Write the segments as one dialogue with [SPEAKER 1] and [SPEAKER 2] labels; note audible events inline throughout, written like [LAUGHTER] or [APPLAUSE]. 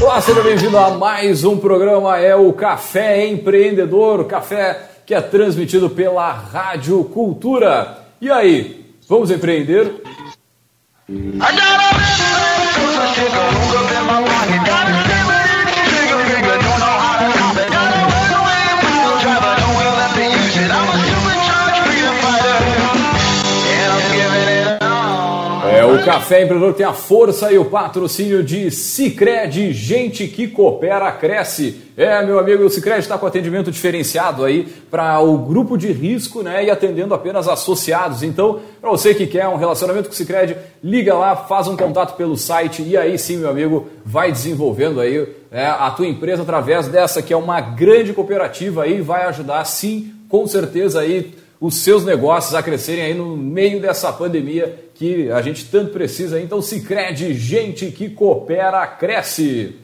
[SPEAKER 1] Olá, seja bem-vindo a mais um programa, é o Café Empreendedor, café que é transmitido pela Rádio Cultura. E aí, vamos empreender? É, o Café Empreendedor tem a força e o patrocínio de Cicred, gente que coopera, cresce. É, meu amigo, o Cicred está com atendimento diferenciado aí para o grupo de risco, né, e atendendo apenas associados. Então, para você que quer um relacionamento com o Cicred, liga lá, faz um contato pelo site e aí sim, meu amigo, vai desenvolvendo aí né, a tua empresa através dessa que é uma grande cooperativa aí, vai ajudar sim, com certeza aí os seus negócios a crescerem aí no meio dessa pandemia que a gente tanto precisa. Então, se crede, gente que coopera, cresce.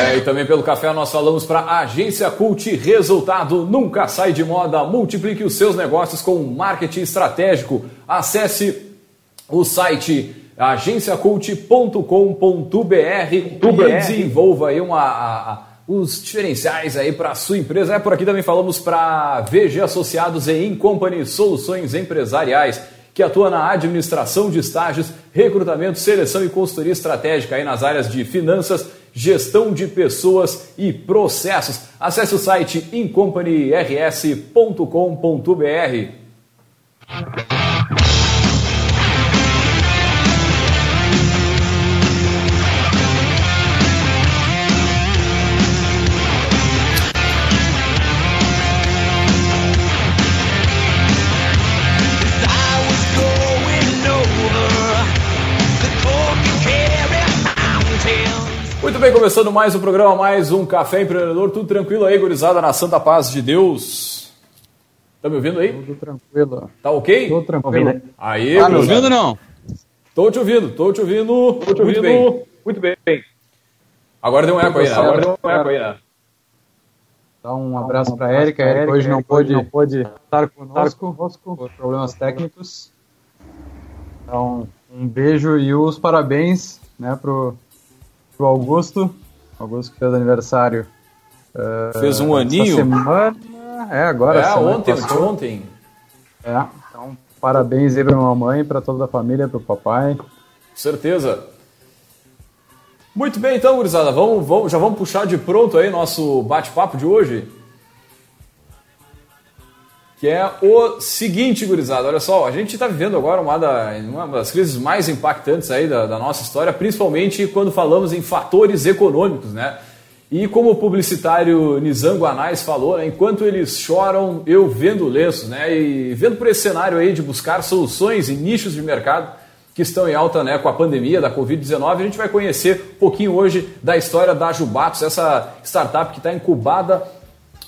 [SPEAKER 1] É, e também pelo café nós falamos para Agência Cult Resultado nunca sai de moda. Multiplique os seus negócios com marketing estratégico. Acesse o site agenciacult.com.br e desenvolva aí uma, a, a, os diferenciais aí para a sua empresa. É por aqui também falamos para VG Associados e Incompany Soluções Empresariais, que atua na administração de estágios, recrutamento, seleção e consultoria estratégica aí nas áreas de finanças, gestão de pessoas e processos. Acesse o site incompanyrs.com.br. bem, começando mais um programa, mais um Café Empreendedor. Tudo tranquilo aí, gurizada, na santa paz de Deus. Tá me ouvindo aí?
[SPEAKER 2] Tudo tranquilo.
[SPEAKER 1] Tá ok?
[SPEAKER 2] Tudo tranquilo.
[SPEAKER 1] Aí,
[SPEAKER 3] tá me ouvindo não?
[SPEAKER 1] Tô te ouvindo, tô te ouvindo.
[SPEAKER 4] Tô te ouvindo. Muito bem. Muito bem.
[SPEAKER 1] Agora deu um eco aí, né? Agora deu um eco aí, né?
[SPEAKER 2] Dá um abraço para a Erika. A Erika hoje não pôde, não pôde estar conosco, conosco por problemas técnicos. Então, um beijo e os parabéns né, pro, pro Augusto. Augusto que fez aniversário. Uh,
[SPEAKER 1] fez um aninho?
[SPEAKER 2] semana. É, agora.
[SPEAKER 1] É, ontem, ontem.
[SPEAKER 2] É, então parabéns aí pra mamãe, pra toda a família, pro papai.
[SPEAKER 1] Com certeza. Muito bem, então, gurizada, vamos, vamos, já vamos puxar de pronto aí nosso bate-papo de hoje. Que é o seguinte, gurizada, olha só, a gente está vivendo agora uma, da, uma, das crises mais impactantes aí da, da, nossa história, principalmente quando falamos em fatores econômicos, né? E como o publicitário Nizango Anais falou, né, enquanto eles choram, eu vendo lenços, né? E vendo por esse cenário aí de buscar soluções em nichos de mercado que estão em alta né, com a pandemia da Covid-19, a gente vai conhecer um pouquinho hoje da história da Jubatos, essa startup que está incubada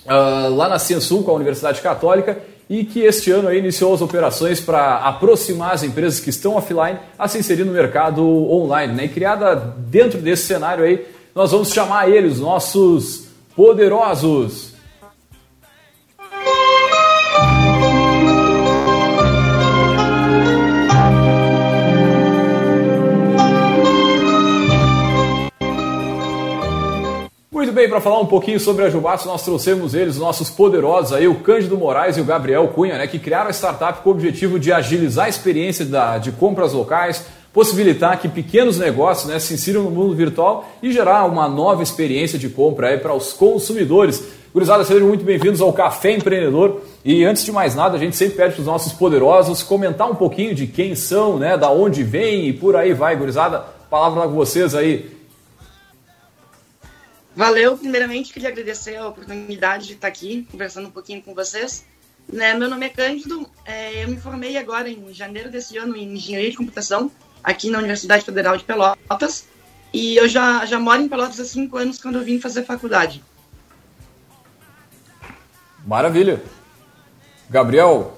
[SPEAKER 1] uh, lá na Ciensul, com a Universidade Católica, e que este ano iniciou as operações para aproximar as empresas que estão offline a se inserir no mercado online. Né? E criada dentro desse cenário aí, nós vamos chamar eles, nossos poderosos. Muito bem, para falar um pouquinho sobre a Jubatos, nós trouxemos eles, nossos poderosos aí, o Cândido Moraes e o Gabriel Cunha, né, que criaram a startup com o objetivo de agilizar a experiência da, de compras locais, possibilitar que pequenos negócios né, se insiram no mundo virtual e gerar uma nova experiência de compra aí para os consumidores. Gurizada, sejam muito bem-vindos ao Café Empreendedor. E antes de mais nada, a gente sempre pede para os nossos poderosos comentar um pouquinho de quem são, né, da onde vêm e por aí vai, gurizada. Palavra com vocês aí.
[SPEAKER 5] Valeu, primeiramente queria agradecer a oportunidade de estar aqui conversando um pouquinho com vocês. Né, meu nome é Cândido, é, eu me formei agora em janeiro desse ano em Engenharia de Computação, aqui na Universidade Federal de Pelotas. E eu já, já moro em Pelotas há cinco anos quando eu vim fazer faculdade.
[SPEAKER 1] Maravilha. Gabriel.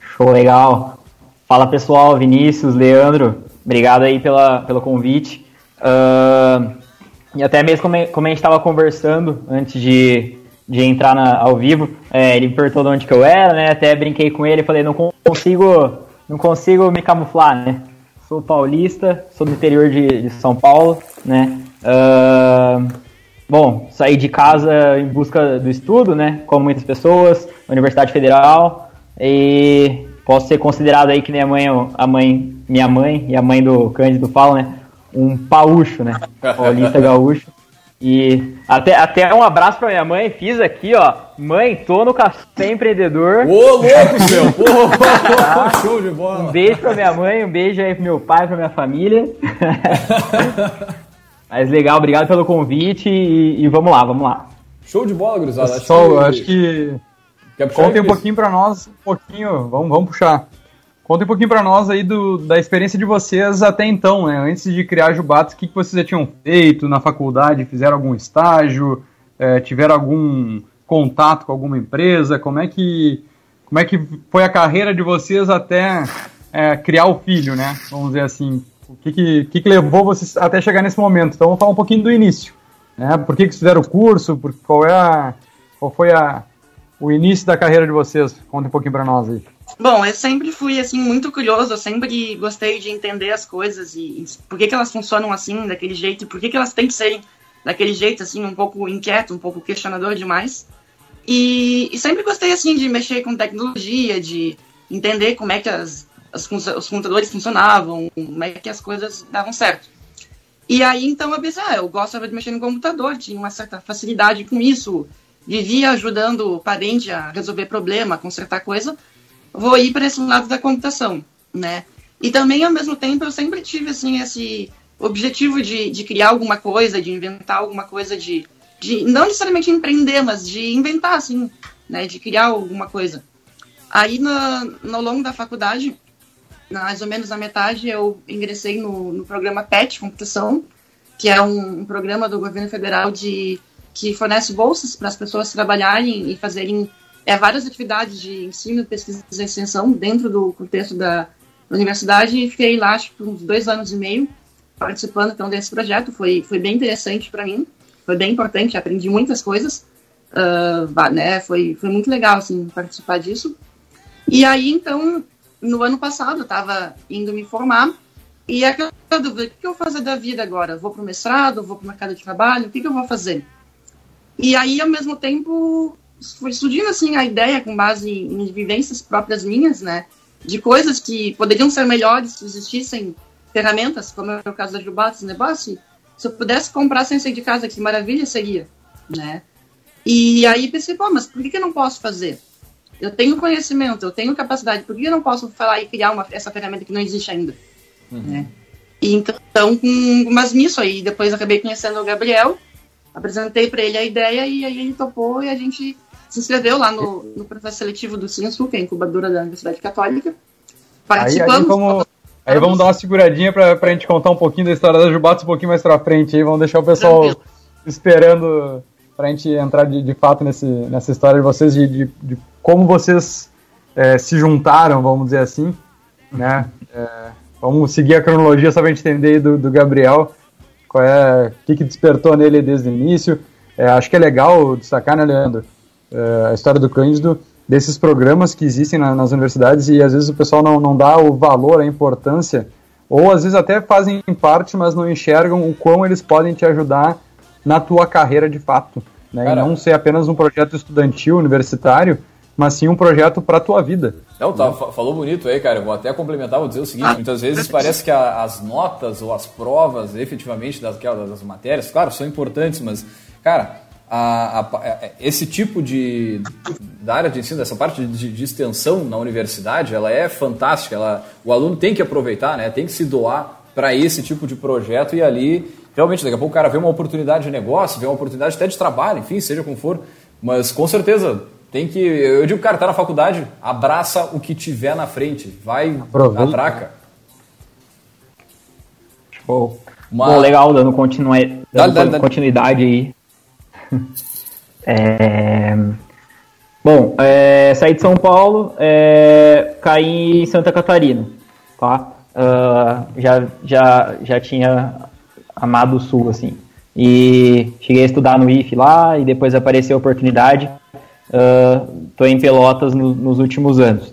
[SPEAKER 3] Show legal. Fala pessoal, Vinícius, Leandro, obrigado aí pela, pelo convite. Uh, e até mesmo como, como a gente estava conversando antes de, de entrar na, ao vivo, é, ele me perguntou de onde que eu era, né? Até brinquei com ele, falei, não consigo, não consigo me camuflar, né? Sou paulista, sou do interior de, de São Paulo, né? Uh, bom, saí de casa em busca do estudo, né? Como muitas pessoas, Universidade Federal, e posso ser considerado aí que minha mãe, a mãe, minha mãe e a mãe do Cândido falam, né? Um paúcho, né? [LAUGHS] Paulista gaúcho. E até, até um abraço pra minha mãe, fiz aqui, ó. Mãe, tô no café empreendedor.
[SPEAKER 1] Ô, louco, meu! Pô, [LAUGHS] show de bola!
[SPEAKER 3] Um beijo pra minha mãe, um beijo aí pro meu pai, pra minha família. [LAUGHS] Mas legal, obrigado pelo convite e, e, vamos lá, vamos lá.
[SPEAKER 1] Show de bola.
[SPEAKER 2] Pessoal, acho que... Acho que Contem um pouquinho pra nós, um pouquinho, vamos, vamos puxar. Conta um pouquinho para nós aí do, da experiência de vocês até então, né? Antes de criar Jubatos, o que, que vocês já tinham feito na faculdade? Fizeram algum estágio? É, tiveram algum contato com alguma empresa? Como é que, como é que foi a carreira de vocês até é, criar o filho, né? Vamos dizer assim. O que, que, que, que levou vocês até chegar nesse momento? Então vamos falar um pouquinho do início. Né? Por que, que fizeram o curso? Por, qual, é a, qual foi a, o início da carreira de vocês? Conta um pouquinho para nós aí.
[SPEAKER 5] Bom, eu sempre fui assim muito curioso, eu sempre gostei de entender as coisas e, e por que, que elas funcionam assim, daquele jeito, e por que, que elas têm que serem daquele jeito assim, um pouco inquieto, um pouco questionador demais. E, e sempre gostei assim de mexer com tecnologia, de entender como é que as, as, os computadores funcionavam, como é que as coisas davam certo. E aí então eu pensei, ah, eu gostava de mexer no computador, tinha uma certa facilidade com isso, vivia ajudando o parente a resolver problema, consertar coisa vou ir para esse lado da computação, né? E também, ao mesmo tempo, eu sempre tive, assim, esse objetivo de, de criar alguma coisa, de inventar alguma coisa, de, de não necessariamente empreender, mas de inventar, assim, né? De criar alguma coisa. Aí, no, no longo da faculdade, mais ou menos na metade, eu ingressei no, no programa PET, Computação, que é um, um programa do governo federal de que fornece bolsas para as pessoas trabalharem e fazerem é, várias atividades de ensino, pesquisa e extensão dentro do contexto da universidade e fiquei lá acho, por uns dois anos e meio participando então desse projeto. Foi, foi bem interessante para mim, foi bem importante, aprendi muitas coisas. Uh, né, foi, foi muito legal assim, participar disso. E aí, então, no ano passado, eu estava indo me formar e aquela dúvida, o que eu vou fazer da vida agora? Vou para o mestrado, vou para o mercado de trabalho, o que, que eu vou fazer? E aí, ao mesmo tempo, foi surgindo assim a ideia com base em vivências próprias minhas, né, de coisas que poderiam ser melhores se existissem ferramentas, como é o caso da Jubatos Negócio, se eu pudesse comprar sem sair de casa, que maravilha seria, né? E aí pensei, pô, mas por que, que eu não posso fazer? Eu tenho conhecimento, eu tenho capacidade, por que eu não posso falar e criar uma, essa ferramenta que não existe ainda? Uhum. Né? E então, mas nisso aí, depois acabei conhecendo o Gabriel, apresentei para ele a ideia e aí ele topou e a gente se inscreveu lá no, no processo seletivo do Censo, que é a incubadora da Universidade Católica.
[SPEAKER 2] Participamos. Aí, aí, vamos, aí vamos dar uma seguradinha para a gente contar um pouquinho da história da Jubatos um pouquinho mais para frente. Aí vamos deixar o pessoal Tranquilo. esperando para a gente entrar de, de fato nesse, nessa história de vocês, de, de, de como vocês é, se juntaram, vamos dizer assim. Né? É, vamos seguir a cronologia só para a gente entender do, do Gabriel qual é, o que, que despertou nele desde o início. É, acho que é legal destacar, né, Leandro? Uh, a história do Cândido, desses programas que existem na, nas universidades e às vezes o pessoal não, não dá o valor, a importância, ou às vezes até fazem parte, mas não enxergam o quão eles podem te ajudar na tua carreira de fato. Né? e não ser apenas um projeto estudantil, universitário, mas sim um projeto para a tua vida.
[SPEAKER 1] Não, tá, falou bonito aí, cara. vou até complementar, vou dizer o seguinte: muitas vezes parece que a, as notas ou as provas, efetivamente, das, das matérias, claro, são importantes, mas, cara, a, a, a, esse tipo de da área de ensino, essa parte de, de, extensão na universidade, ela é fantástica. Ela, o aluno tem que aproveitar, né? tem que se doar para esse tipo de projeto e ali, realmente, daqui a pouco o cara vê uma oportunidade de negócio, vê uma oportunidade até de trabalho, enfim, seja como for. Mas com certeza tem que. Eu digo, cara, tá na faculdade, abraça o que tiver na frente, vai, Aproveita. atraca.
[SPEAKER 2] Show.
[SPEAKER 3] Uma... Bom, legal, dando, dando dá, dá, continuidade aí. [LAUGHS] é... Bom, é, saí de São Paulo, é, caí em Santa Catarina, tá? Uh, já, já, já tinha amado o Sul, assim. E cheguei a estudar no IF lá e depois apareceu a oportunidade. Estou uh, em Pelotas no, nos últimos anos.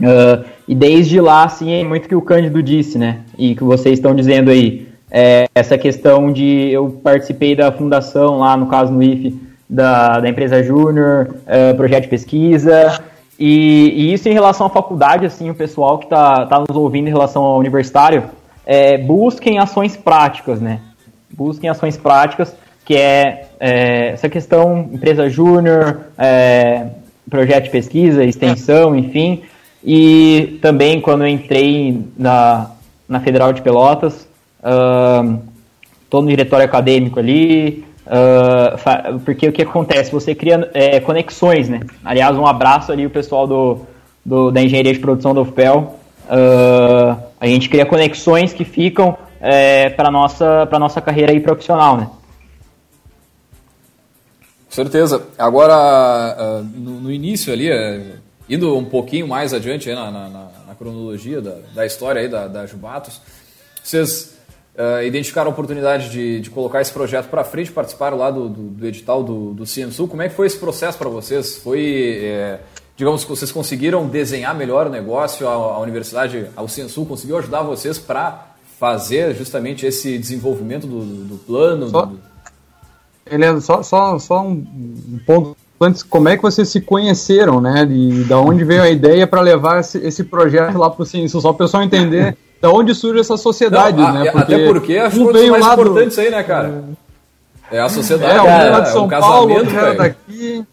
[SPEAKER 3] Uh, e desde lá, assim, é muito que o Cândido disse, né? E que vocês estão dizendo aí. É, essa questão de eu participei da fundação lá, no caso no IF, da, da empresa Júnior, uh, projeto de pesquisa. E, e, isso em relação à faculdade, assim, o pessoal que está tá nos ouvindo em relação ao universitário, é, busquem ações práticas, né? Busquem ações práticas, que é, é essa questão empresa júnior, é, projeto de pesquisa, extensão, enfim. E também quando eu entrei na, na Federal de Pelotas, uh, no diretório acadêmico ali, uh, porque o que acontece? Você cria é, conexões, né? Aliás, um abraço ali o pessoal do, do da engenharia de produção do UFPEL. Uh, a gente cria conexões que ficam é, para nossa para nossa carreira aí profissional, né?
[SPEAKER 1] Certeza. Agora, no, no início ali, é, indo um pouquinho mais adiante na, na, na, cronologia da, da história aí da, da Jubatos, vocês uh, identificaram a oportunidade de, de colocar esse projeto para frente, participaram lá do, do, do edital do, do Ciensul. Como é que foi esse processo para vocês? Foi, é, digamos que vocês conseguiram desenhar melhor o negócio, a, a universidade, o Ciensul conseguiu ajudar vocês para fazer justamente esse desenvolvimento do, do plano?
[SPEAKER 2] Só,
[SPEAKER 1] do...
[SPEAKER 2] Helena, só, só, só um, um ponto antes, como é que vocês se conheceram, né? E da onde veio a ideia para levar esse, esse, projeto lá para o Ciência, só o pessoal entender da onde surge essa sociedade,
[SPEAKER 1] Não,
[SPEAKER 2] né?
[SPEAKER 1] Porque até porque as coisas mais importantes aí, né, cara? É a sociedade, é,
[SPEAKER 2] cara, de São é um Paulo, casamento, daqui.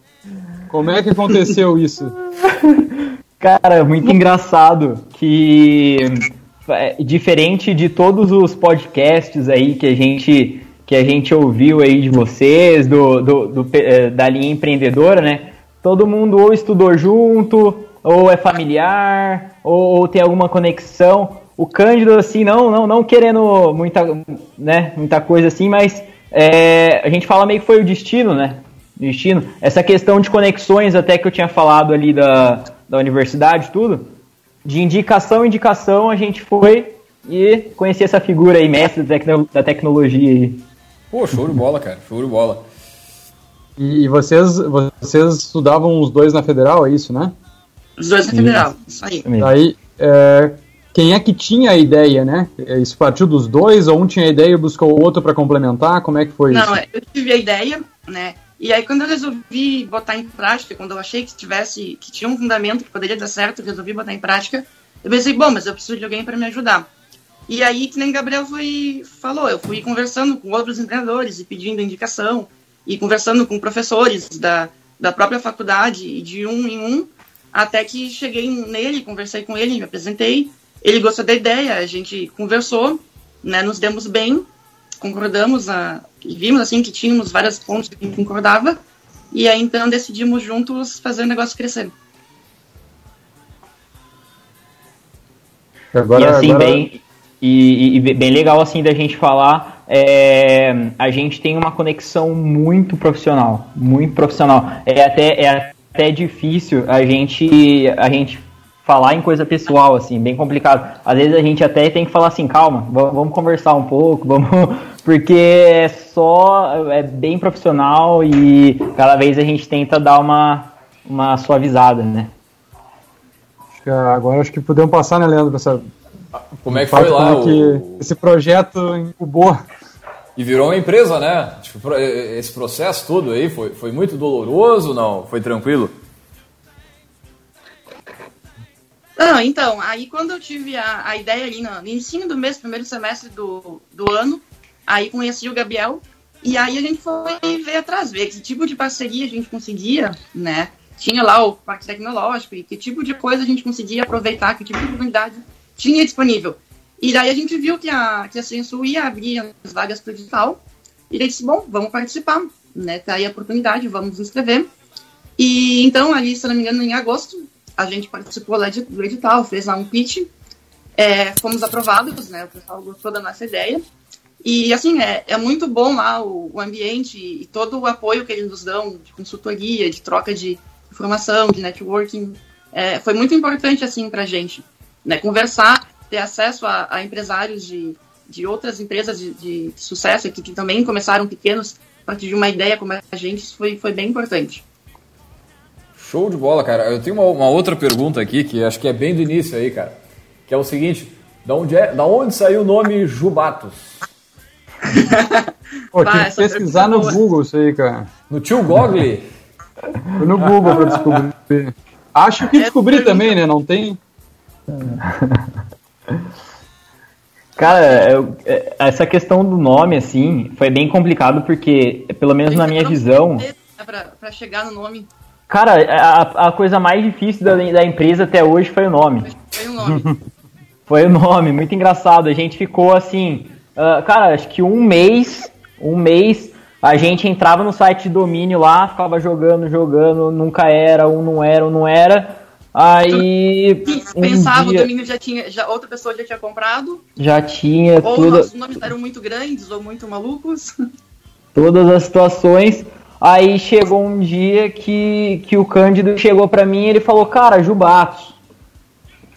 [SPEAKER 2] Como é que aconteceu [LAUGHS] isso?
[SPEAKER 3] Cara, muito engraçado que é, diferente de todos os podcasts aí que a gente que a gente ouviu aí de vocês, do, do, do, da linha empreendedora, né? Todo mundo ou estudou junto, ou é familiar, ou, ou, tem alguma conexão. O Cândido, assim, não, não, não querendo muita, né, muita coisa assim, mas é, a gente fala meio que foi o destino, né? Destino. Essa questão de conexões, até que eu tinha falado ali da, da universidade, tudo. De indicação em indicação, a gente foi e conheci essa figura aí, mestre da, tecno, da tecnologia aí.
[SPEAKER 1] Pô, show de bola, cara. Show de bola.
[SPEAKER 2] E vocês, vocês estudavam os dois na federal, é isso, né?
[SPEAKER 5] Os dois na federal, isso aí.
[SPEAKER 2] Aí, é, quem é que tinha a ideia, né? Isso partiu dos dois, ou um tinha a ideia e buscou o outro para complementar? Como é que foi
[SPEAKER 5] Não,
[SPEAKER 2] isso?
[SPEAKER 5] eu tive a ideia, né? E aí quando eu resolvi botar em prática, quando eu achei que tivesse, que tinha um fundamento que poderia dar certo, eu resolvi botar em prática, eu pensei, bom, mas eu preciso de alguém para me ajudar. E aí, que nem Gabriel foi, falou, eu fui conversando com outros empreendedores e pedindo indicação, e conversando com professores da, da própria faculdade, e de um em um, até que cheguei nele, conversei com ele, me apresentei, ele gostou da ideia, a gente conversou, né, nos demos bem, concordamos, a, e vimos assim que tínhamos vários pontos que concordava, e aí então decidimos juntos fazer o negócio crescer.
[SPEAKER 3] Agora, e assim, agora... bem, e, e, bem legal assim da gente falar, é, a gente tem uma conexão muito profissional, muito profissional. É até, é até difícil a gente, a gente falar em coisa pessoal, assim, bem complicado. Às vezes a gente até tem que falar assim, calma, vamos conversar um pouco, [LAUGHS] vamos. [LAUGHS] Porque é só. é bem profissional e cada vez a gente tenta dar uma, uma suavizada, né?
[SPEAKER 2] Agora acho que podemos passar, né, Leandro, essa
[SPEAKER 1] como é que foi lá?
[SPEAKER 2] O... Que esse projeto incubou.
[SPEAKER 1] E virou uma empresa, né? Tipo, esse processo todo aí foi, foi muito doloroso, não? Foi tranquilo?
[SPEAKER 5] Não, então, aí quando eu tive a, a ideia ali no, no ensino do mês, primeiro semestre do, do ano, aí conheci o Gabriel, e aí a gente foi ver atrás, ver que tipo de parceria a gente conseguia, né? Tinha lá o parque tecnológico e que tipo de coisa a gente conseguia aproveitar, que tipo de oportunidade tinha disponível. E daí a gente viu que a, que a Censu ia abrir as vagas para o digital. E daí disse, bom, vamos participar, né? Tá aí a oportunidade, vamos nos inscrever. E então, ali, se não me engano, em agosto, a gente participou lá do edital, fez lá um pitch. É, fomos aprovados, né? O pessoal gostou da nossa ideia. E, assim, é, é muito bom lá o, o ambiente e todo o apoio que eles nos dão de consultoria, de troca de informação, de networking. É, foi muito importante, assim, pra gente. Né? Conversar, ter acesso a, a empresários de, de outras empresas de, de sucesso aqui, que também começaram pequenos, a partir de uma ideia como a gente, foi, foi bem importante.
[SPEAKER 1] Show de bola, cara. Eu tenho uma, uma, outra pergunta aqui, que acho que é bem do início aí, cara. Que é o seguinte, da onde, é, da onde saiu o nome Jubatos?
[SPEAKER 2] Pô, tinha que pesquisar no Google isso aí, cara.
[SPEAKER 1] No tio Gogli?
[SPEAKER 2] Foi no Google pra descobrir. Acho que descobri também, né? Não tem... [LAUGHS]
[SPEAKER 3] Cara, eu, é, essa questão do nome, assim, foi bem complicado porque, pelo menos na minha visão.
[SPEAKER 5] Pra, pra chegar no nome.
[SPEAKER 3] Cara, a, a coisa mais difícil da, da empresa até hoje foi o nome.
[SPEAKER 5] Foi o nome. [LAUGHS]
[SPEAKER 3] foi o nome, muito engraçado. A gente ficou assim. Uh, cara, acho que um mês. Um mês. A gente entrava no site de domínio lá, ficava jogando, jogando, nunca era, um não era, um não era. Aí.
[SPEAKER 5] Um pensava, dia... o domínio já tinha. Já, outra pessoa já tinha comprado.
[SPEAKER 3] Já tinha.
[SPEAKER 5] Ou
[SPEAKER 3] tudo...
[SPEAKER 5] nossos nomes eram muito grandes ou muito malucos.
[SPEAKER 3] Todas as situações. Aí chegou um dia que, que o Cândido chegou para mim e ele falou, cara, Jubatos.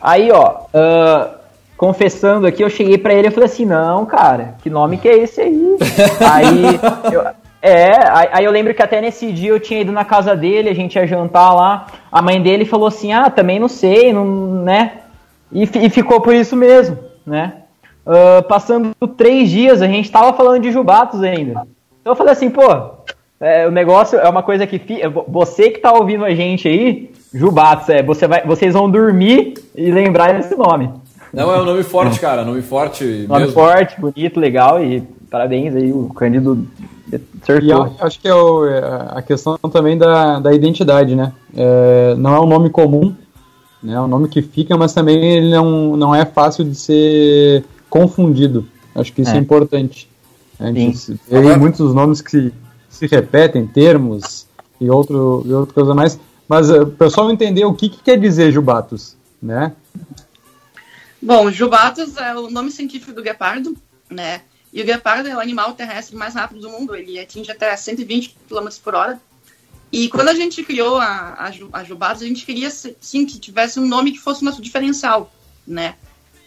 [SPEAKER 3] Aí, ó, uh, confessando aqui, eu cheguei para ele e falei assim, não, cara, que nome que é esse aí? [LAUGHS] aí, eu, é, aí eu lembro que até nesse dia eu tinha ido na casa dele, a gente ia jantar lá, a mãe dele falou assim, ah, também não sei, não, né? E, e ficou por isso mesmo, né? Uh, passando três dias, a gente tava falando de Jubatos ainda. Então eu falei assim, pô, é, o negócio é uma coisa que você que tá ouvindo a gente aí, Jubatos, é, você vai, vocês vão dormir e lembrar desse nome.
[SPEAKER 1] Não, é um nome forte, cara, nome forte
[SPEAKER 3] Nome mesmo. forte, bonito, legal e parabéns aí, o Cândido
[SPEAKER 2] acertou. E acho que é, o, é a questão também da, da identidade, né? É, não é um nome comum, né? é um nome que fica, mas também ele não, não é fácil de ser confundido. Acho que isso é, é importante. A gente vê muitos nomes que se repetem termos e, outro, e outra coisa mais. Mas uh, o pessoal entender o que, que quer dizer Jubatus, né?
[SPEAKER 5] Bom, Jubatus é o nome científico do guepardo, né? E o guepardo é o animal terrestre mais rápido do mundo. Ele atinge até 120 km por hora. E quando a gente criou a, a, a Jubatus, a gente queria, sim, que tivesse um nome que fosse nosso diferencial, né?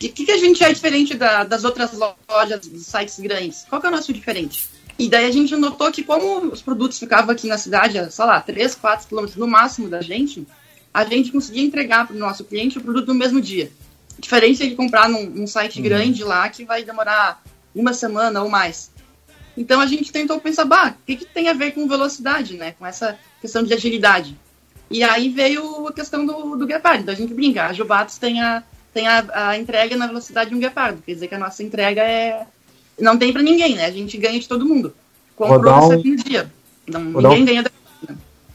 [SPEAKER 5] E o que, que a gente é diferente da, das outras lojas, dos sites grandes? Qual que é o nosso diferente? E daí a gente notou que como os produtos ficavam aqui na cidade, sei lá, 3, 4 quilômetros no máximo da gente, a gente conseguia entregar para o nosso cliente o produto no mesmo dia. Diferente de comprar num, num site uhum. grande lá que vai demorar uma semana ou mais. Então a gente tentou pensar, bah, o que, que tem a ver com velocidade, né? Com essa questão de agilidade. E aí veio a questão do, do guepardo. Então a gente brinca, a Jubatos tem a, tem a, a entrega na velocidade de um guepardo. Quer dizer que a nossa entrega é não tem para ninguém, né? A gente ganha de todo mundo. Comprou um... no dia. Não, ninguém um... ganha da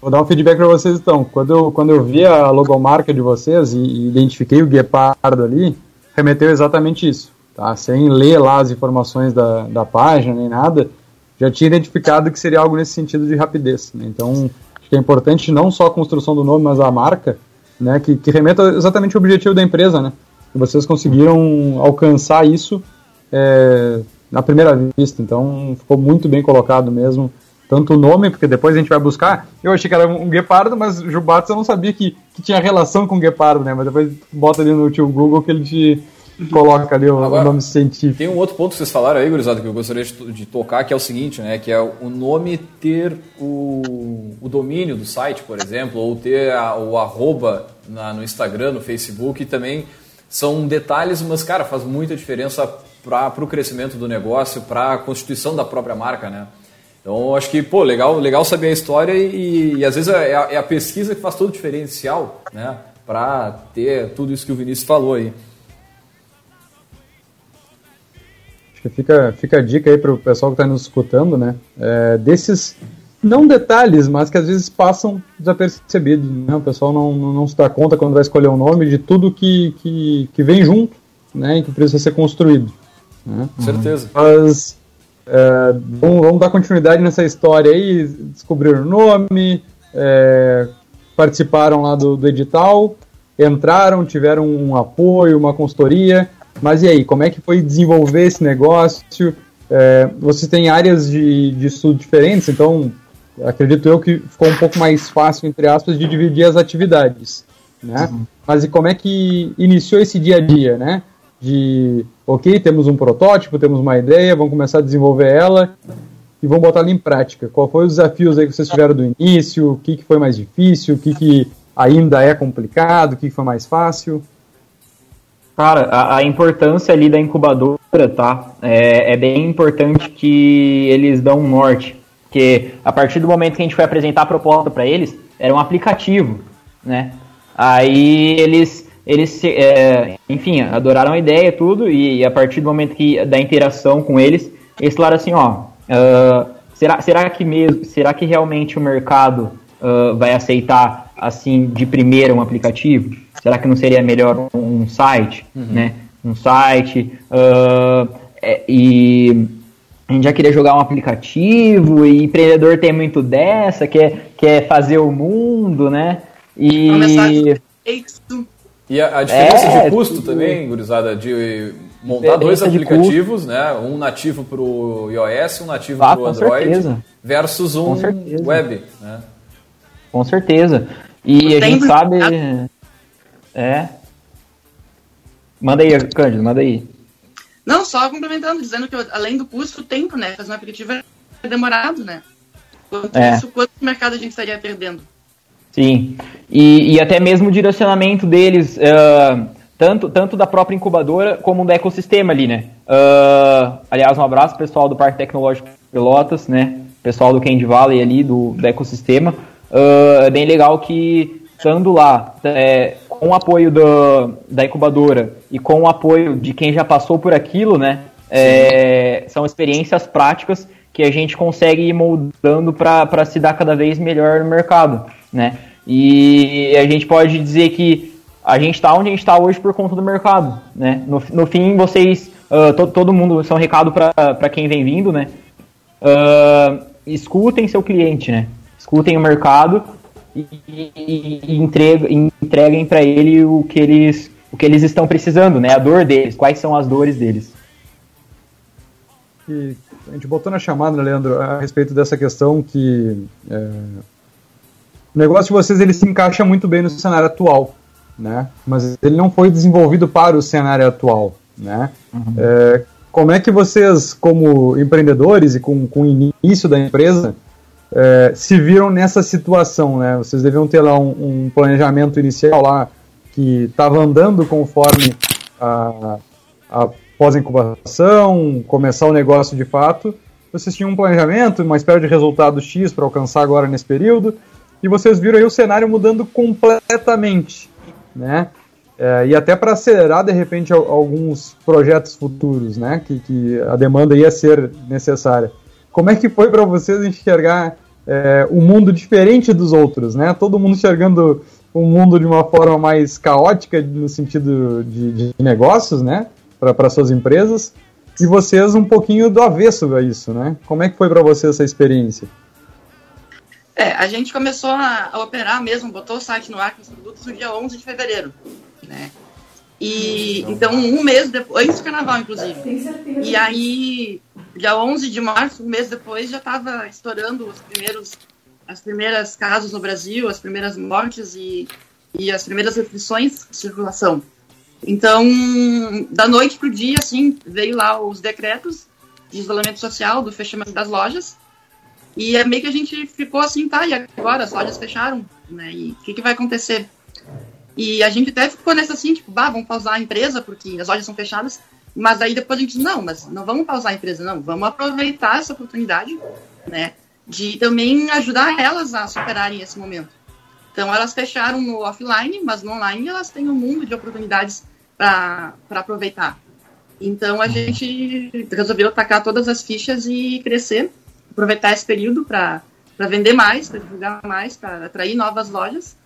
[SPEAKER 2] Vou dar um feedback para vocês então. Quando eu, quando eu vi a logomarca de vocês e, e identifiquei o guepardo ali, remeteu exatamente isso. Tá? Sem ler lá as informações da, da página nem nada, já tinha identificado que seria algo nesse sentido de rapidez. Né? Então, acho que é importante não só a construção do nome, mas a marca, né? que, que remeta exatamente ao objetivo da empresa. Né? E vocês conseguiram alcançar isso é, na primeira vista. Então ficou muito bem colocado mesmo. Tanto o nome, porque depois a gente vai buscar. Eu achei que era um guepardo, mas Jubatos eu não sabia que, que tinha relação com guepardo, né? Mas depois bota ali no tio Google que ele te coloca ali o, Agora, nome científico.
[SPEAKER 1] Tem um outro ponto que vocês falaram aí, gurizada, que eu gostaria de, de, tocar, que é o seguinte, né? Que é o nome ter o, o domínio do site, por exemplo, ou ter a, o arroba na, no Instagram, no Facebook, também são detalhes, mas, cara, faz muita diferença para o crescimento do negócio, para a constituição da própria marca, né? Então, acho que, pô, legal, legal saber a história e, e às vezes é a, é a, pesquisa que faz todo o diferencial, né? Para ter tudo isso que o Vinícius falou aí.
[SPEAKER 2] Acho que fica, fica a dica aí para o pessoal que está nos escutando, né? É, desses, não detalhes, mas que às vezes passam desapercebidos, né? O pessoal não, não, não se dá conta quando vai escolher um nome de tudo que, que, que vem junto, né? E que precisa ser construído.
[SPEAKER 1] Né? Certeza.
[SPEAKER 2] Mas é, dar continuidade nessa história aí. Descobriram o nome, é, participaram lá do, do, edital, entraram, tiveram um apoio, uma consultoria. Mas e aí, como é que foi desenvolver esse negócio? é, você tem áreas de, de estudo diferentes, então acredito eu que ficou um pouco mais fácil, entre aspas, de dividir as atividades, né? Uhum. Mas e como é que iniciou esse dia a dia, né? De, ok, temos um protótipo, temos uma ideia, vamos começar a desenvolver ela e vamos botar ela em prática. Qual foi os desafios aí que vocês tiveram do início? O que, que foi mais difícil? O que, que ainda é complicado? O que, que foi mais fácil?
[SPEAKER 3] Cara, a, a, importância ali da incubadora, tá? É, é, bem importante que eles dão um norte. Porque a partir do momento que a gente foi apresentar a proposta para eles, era um aplicativo, né? Aí eles, eles é, enfim, adoraram a ideia tudo, e, e, a partir do momento que da interação com eles, eles falaram assim, ó, uh, será, será que mesmo, será que realmente o mercado uh, vai aceitar assim de primeira um aplicativo? Será que não seria melhor um site, uhum. né? Um site uh, é, e a gente já queria jogar um aplicativo e empreendedor tem muito dessa, quer, quer fazer o mundo, né? E
[SPEAKER 1] e a, a diferença é, de custo tipo, também, gurizada, de montar dois aplicativos, né? Um nativo para o iOS, um nativo ah, para o Android, certeza. versus um web, né?
[SPEAKER 3] Com certeza. E a gente sabe. É. Manda aí, Cândido, manda aí.
[SPEAKER 5] Não, só complementando, dizendo que além do custo, o tempo, né? Fazer um aplicativo é demorado, né? Quanto é. isso, quanto mercado a gente estaria perdendo?
[SPEAKER 3] Sim. E, e até mesmo o direcionamento deles, uh, tanto, tanto da própria incubadora como do ecossistema ali, né? Uh, aliás, um abraço pessoal do Parque Tecnológico Pelotas, né? Pessoal do Candy Valley ali, do, do ecossistema. Uh, é bem legal que, estando lá, é, com o apoio do, da incubadora e com o apoio de quem já passou por aquilo, né? É, são experiências práticas que a gente consegue ir moldando para se dar cada vez melhor no mercado, né? E a gente pode dizer que a gente está onde a gente está hoje por conta do mercado, né? No, no fim, vocês, uh, to, todo mundo, isso é um recado para quem vem vindo, né? Uh, escutem seu cliente, né? Escutem o mercado e, e, e entreguem, para ele o que eles o que eles estão precisando, né? A dor deles, quais são as dores deles.
[SPEAKER 2] E a gente botou na chamada, né, Leandro, a respeito dessa questão que é, o negócio de vocês ele se encaixa muito bem no cenário atual, né? Mas ele não foi desenvolvido para o cenário atual, né? Uhum. É, como é que vocês, como empreendedores e com, com o início da empresa, é, se viram nessa situação, né? Vocês deviam ter lá um, um planejamento inicial lá que estava andando conforme a, a pós-incubação, começar o negócio de fato, vocês tinham um planejamento, uma espécie de resultado X para alcançar agora nesse período, e vocês viram aí o cenário mudando completamente, né? É, e até para acelerar, de repente, alguns projetos futuros, né? Que, que a demanda ia ser necessária. Como é que foi para vocês enxergar é, um mundo diferente dos outros, né? Todo mundo enxergando o mundo de uma forma mais caótica no sentido de, de negócios, né? para suas empresas e vocês um pouquinho do avesso a isso, né? Como é que foi para você essa experiência?
[SPEAKER 5] É, a gente começou a, a, operar mesmo, botou o site no ar com os produtos no dia 11 de fevereiro, né? E então um mês depois, antes do carnaval, inclusive. E aí, dia 11 de março, um mês depois, já estava estourando os primeiros, as primeiras casos no Brasil, as primeiras mortes e, e as primeiras restrições de circulação. Então, da noite pro dia, assim, veio lá os decretos de isolamento social, do fechamento das lojas. E é meio que a gente ficou assim, tá, e agora as lojas fecharam, né? E o que, que vai acontecer? E a gente até ficou nessa assim, tipo, bah, vamos pausar a empresa, porque as lojas são fechadas. Mas aí depois a gente, não, mas não vamos pausar a empresa, não. Vamos aproveitar essa oportunidade, né? De também ajudar elas a superarem esse momento. Então elas fecharam no offline, mas no online elas têm um mundo de oportunidades para aproveitar. Então a gente resolveu tacar todas as fichas e crescer, aproveitar esse período para vender mais, para divulgar mais, para atrair novas lojas.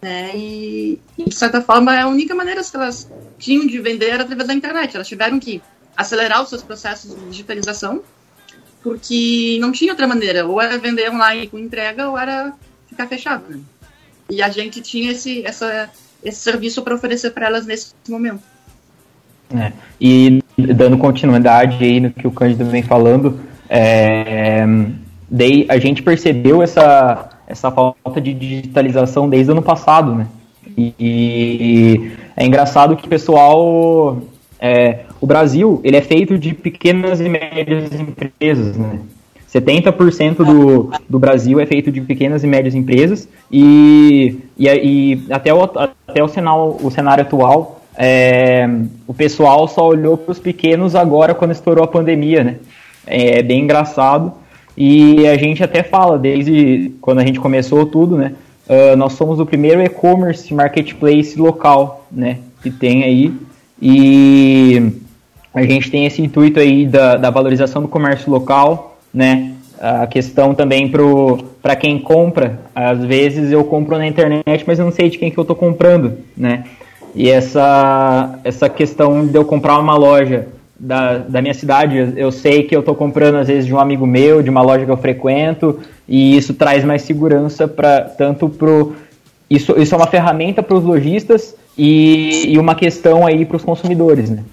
[SPEAKER 5] Né? E, de certa forma, a única maneira que elas tinham de vender era através da internet. Elas tiveram que acelerar os seus processos de digitalização, porque não tinha outra maneira. Ou era vender online com entrega, ou era ficar fechado. Né? E a gente tinha esse, essa esse serviço para oferecer para elas nesse momento.
[SPEAKER 3] É. E dando continuidade aí no que o Cândido vem falando, é, daí a gente percebeu essa, essa falta de digitalização desde o ano passado, né? E, e é engraçado que o pessoal, é, o Brasil, ele é feito de pequenas e médias empresas, né? 70% do, do Brasil é feito de pequenas e médias empresas e, e, e até, o, até o, cenário, o cenário atual, é, o pessoal só olhou para os pequenos agora quando estourou a pandemia, né? É, é bem engraçado e a gente até fala, desde quando a gente começou tudo, né? Uh, nós somos o primeiro e-commerce marketplace local, né? Que tem aí e a gente tem esse intuito aí da, da valorização do comércio local, né? A questão também para quem compra, às vezes eu compro na internet, mas eu não sei de quem que eu estou comprando, né? E essa, essa questão de eu comprar uma loja da, da minha cidade, eu sei que eu estou comprando às vezes de um amigo meu, de uma loja que eu frequento, e isso traz mais segurança para tanto pro isso, isso é uma ferramenta para os lojistas e, e uma questão aí para os consumidores, né?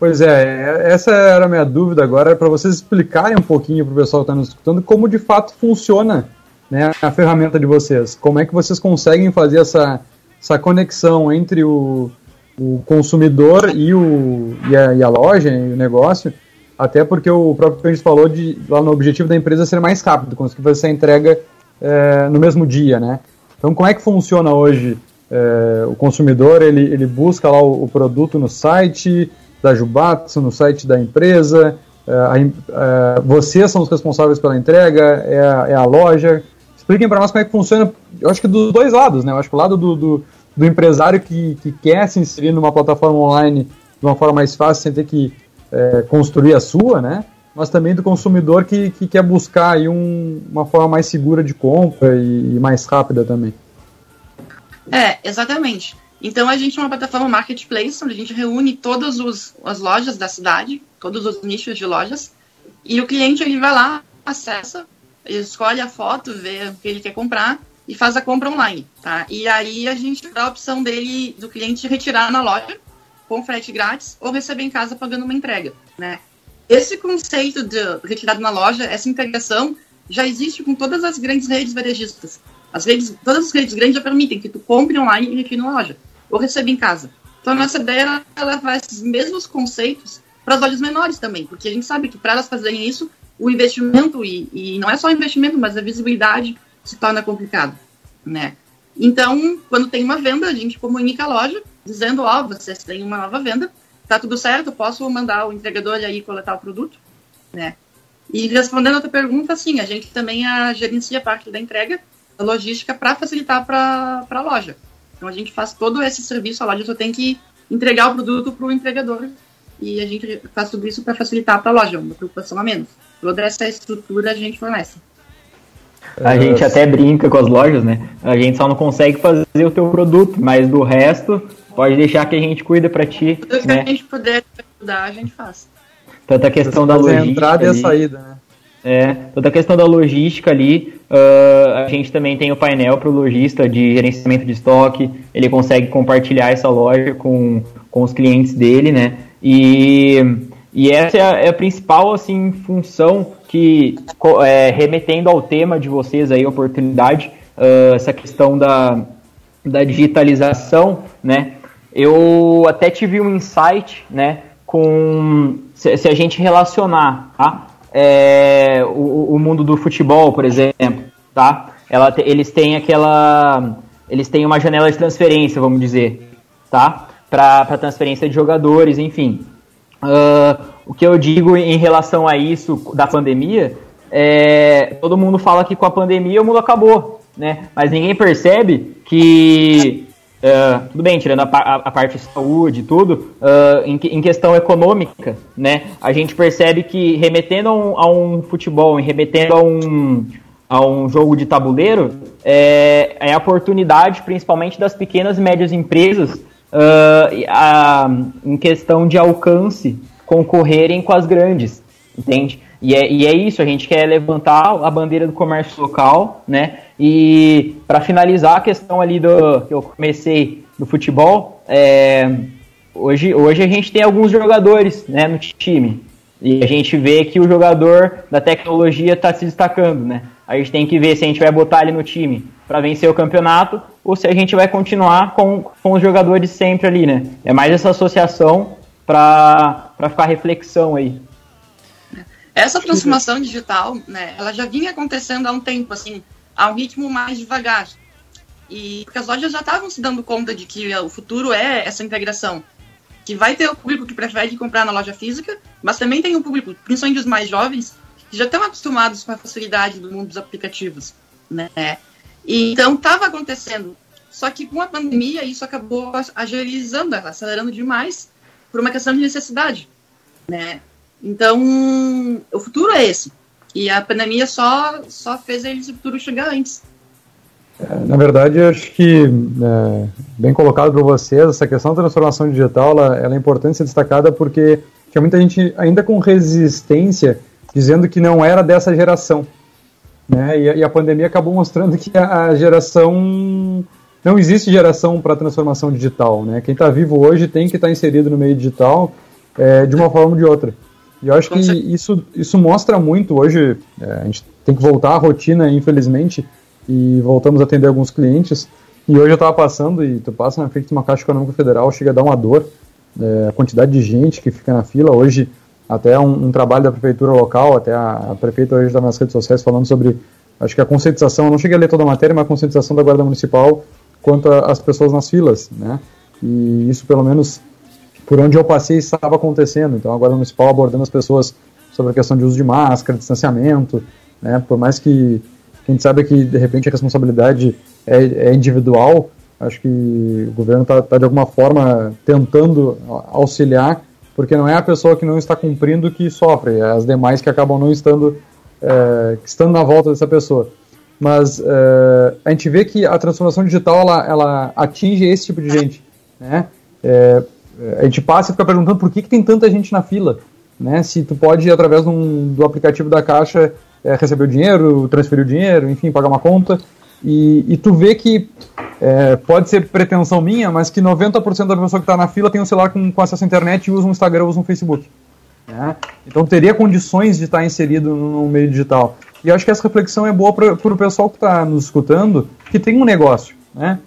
[SPEAKER 2] Pois é, essa era a minha dúvida agora, para vocês explicarem um pouquinho para o pessoal que está nos escutando como de fato funciona né, a ferramenta de vocês. Como é que vocês conseguem fazer essa, essa conexão entre o, o consumidor e, o, e, a, e a loja, e o negócio, até porque o próprio Cândido falou de lá no objetivo da empresa ser mais rápido, conseguir fazer essa entrega é, no mesmo dia, né? Então, como é que funciona hoje? É, o consumidor ele, ele busca lá o, o produto no site, da Jubatsu, no site da empresa, é, a, é, vocês são os responsáveis pela entrega, é a, é a loja. Expliquem para nós como é que funciona, eu acho que dos dois lados, né? Eu acho que o lado do, do, do empresário que, que quer se inserir numa plataforma online de uma forma mais fácil, sem ter que é, construir a sua, né? Mas também do consumidor que, que quer buscar aí um, uma forma mais segura de compra e, e mais rápida também.
[SPEAKER 5] É, exatamente. Então a gente é uma plataforma marketplace onde a gente reúne todas os, as lojas da cidade, todos os nichos de lojas, e o cliente ele vai lá, acessa, ele escolhe a foto, vê o que ele quer comprar e faz a compra online, tá? E aí a gente dá a opção dele, do cliente retirar na loja com frete grátis ou receber em casa pagando uma entrega, né? Esse conceito de retirado na loja, essa integração já existe com todas as grandes redes varejistas. As redes, todas as redes grandes já permitem que tu compre online e retire na loja ou recebe em casa. Então a nossa ideia é levar esses mesmos conceitos para as lojas menores também, porque a gente sabe que para elas fazerem isso, o investimento, e, e não é só o investimento, mas a visibilidade se torna complicado, né? Então, quando tem uma venda, a gente comunica a loja, dizendo, ó, oh, vocês têm uma nova venda, tá tudo certo, posso mandar o entregador aí coletar o produto, né? E respondendo a outra pergunta, sim, a gente também a, gerencia parte da entrega, da logística, para facilitar para a loja. Então a gente faz todo esse serviço, a loja só tem que entregar o produto para o entregador e a gente faz tudo isso para facilitar para a loja, uma preocupação a menos. Toda essa estrutura a gente fornece.
[SPEAKER 3] A gente até brinca com as lojas, né? A gente só não consegue fazer o teu produto, mas do resto, pode deixar que a gente cuida para ti.
[SPEAKER 5] Tudo que
[SPEAKER 3] né?
[SPEAKER 5] a gente puder ajudar, a gente faz.
[SPEAKER 3] Tanta questão da logística.
[SPEAKER 2] A entrada ali. e a saída, né?
[SPEAKER 3] É, toda a questão da logística ali, uh, a gente também tem o painel para o lojista de gerenciamento de estoque, ele consegue compartilhar essa loja com, com os clientes dele, né? E, e essa é a, é a principal, assim, função que, é, remetendo ao tema de vocês aí, oportunidade, uh, essa questão da, da digitalização, né? Eu até tive um insight, né, com, se, se a gente relacionar, tá? é, o, o, mundo do futebol, por exemplo, tá? Ela, eles têm aquela, eles têm uma janela de transferência, vamos dizer, tá? Para transferência de jogadores, enfim. Uh, o que eu digo em relação a isso da pandemia é, todo mundo fala que com a pandemia o mundo acabou, né? Mas ninguém percebe que Uh, tudo bem, tirando a, a, a, parte de saúde e tudo, uh, em, em, questão econômica, né, a gente percebe que remetendo a um, a um futebol, remetendo a um, a um jogo de tabuleiro, é, é a oportunidade, principalmente das pequenas e médias empresas, uh, a, em questão de alcance, concorrerem com as grandes, entende? E é, e é isso, a gente quer levantar a bandeira do comércio local, né? E para finalizar a questão ali do que eu comecei do futebol, é, hoje, hoje a gente tem alguns jogadores né, no time. E a gente vê que o jogador da tecnologia está se destacando, né? A gente tem que ver se a gente vai botar ele no time para vencer o campeonato ou se a gente vai continuar com, com os jogadores sempre ali, né? É mais essa associação para ficar reflexão aí.
[SPEAKER 5] Essa transformação digital, né, ela já vinha acontecendo há um tempo, assim, a um ritmo mais devagar. E porque as lojas já estavam se dando conta de que o futuro é essa integração. Que vai ter o público que prefere comprar na loja física, mas também tem um público, principalmente os mais jovens, que já estão acostumados com a facilidade do mundo dos aplicativos, né? E, então estava acontecendo. Só que com a pandemia isso acabou agilizando, acelerando demais por uma questão de necessidade, né? Então, o futuro é esse. E a pandemia só, só fez esse futuro chegar antes.
[SPEAKER 2] É, na verdade, acho que, é, bem colocado para vocês, essa questão da transformação digital ela, ela, é importante ser destacada porque tinha muita gente ainda com resistência dizendo que não era dessa geração. Né? E, e a pandemia acabou mostrando que a, a geração. Não existe geração para transformação digital. Né? Quem está vivo hoje tem que estar tá inserido no meio digital é, de uma forma ou de outra. E eu acho que isso, isso mostra muito hoje. É, a gente tem que voltar à rotina, infelizmente, e voltamos a atender alguns clientes. E hoje eu estava passando, e tu passa na frente de uma Caixa Econômica Federal, chega a dar uma dor. É, a quantidade de gente que fica na fila. Hoje, até um, um trabalho da prefeitura local, até a, a prefeita hoje estava nas redes sociais falando sobre, acho que a conscientização, não cheguei a ler toda a matéria, mas a conscientização da Guarda Municipal quanto às pessoas nas filas, né? E isso, pelo menos, por onde eu passei estava acontecendo. Então, a Guarda Municipal abordando as pessoas sobre a questão de uso de máscara, distanciamento, né? Por mais que, que a gente saiba que, de repente, a responsabilidade é, é individual, acho que o governo está tá, de alguma forma tentando auxiliar, porque não é a pessoa que não está cumprindo que sofre, é as demais que acabam não estando, é, estando na volta dessa pessoa. Mas é, a gente vê que a transformação digital ela, ela atinge esse tipo de gente, né? É, a gente passa e fica perguntando por que, que tem tanta gente na fila, né? Se tu pode, através um, do aplicativo da Caixa, é, receber o dinheiro, transferir o dinheiro, enfim, pagar uma conta, e, e tu vê que é, pode ser pretensão minha, mas que 90% da pessoa que está na fila tem um celular com, com acesso à internet e usa um Instagram, usa um Facebook. Né? Então teria condições de estar tá inserido no, no, meio digital. E acho que essa reflexão é boa para o pessoal que está nos escutando, que tem um negócio. Né?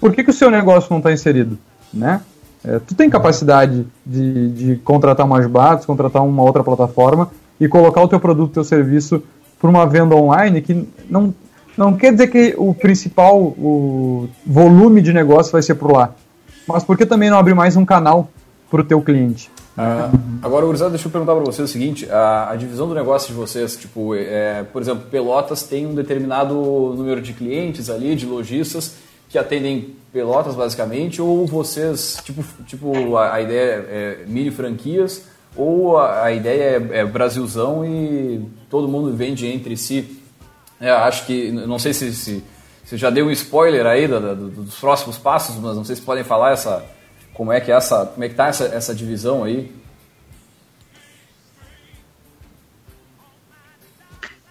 [SPEAKER 2] Por que, que o seu negócio não está inserido? Né? É, tu tem capacidade de, de contratar uma Ajbatos, contratar uma outra plataforma e colocar o teu produto, teu serviço para uma venda online que não, não quer dizer que o principal o volume de negócio vai ser por lá. Mas por que também não abrir mais um canal para o teu cliente?
[SPEAKER 1] Ah, agora, Gurizada, deixa eu perguntar para vocês o seguinte: a, a, divisão do negócio de vocês, tipo, é, por exemplo, Pelotas tem um determinado número de clientes ali, de lojistas, que atendem Pelotas, basicamente, ou vocês, tipo, tipo a, a ideia é mini franquias, ou a, a ideia é, é, Brasilzão e todo mundo vende entre si. É, acho que, não sei se, se, se, já deu um spoiler aí do, do, dos próximos passos, mas não sei se podem falar essa, como é que é essa, como é que tá essa, essa divisão aí.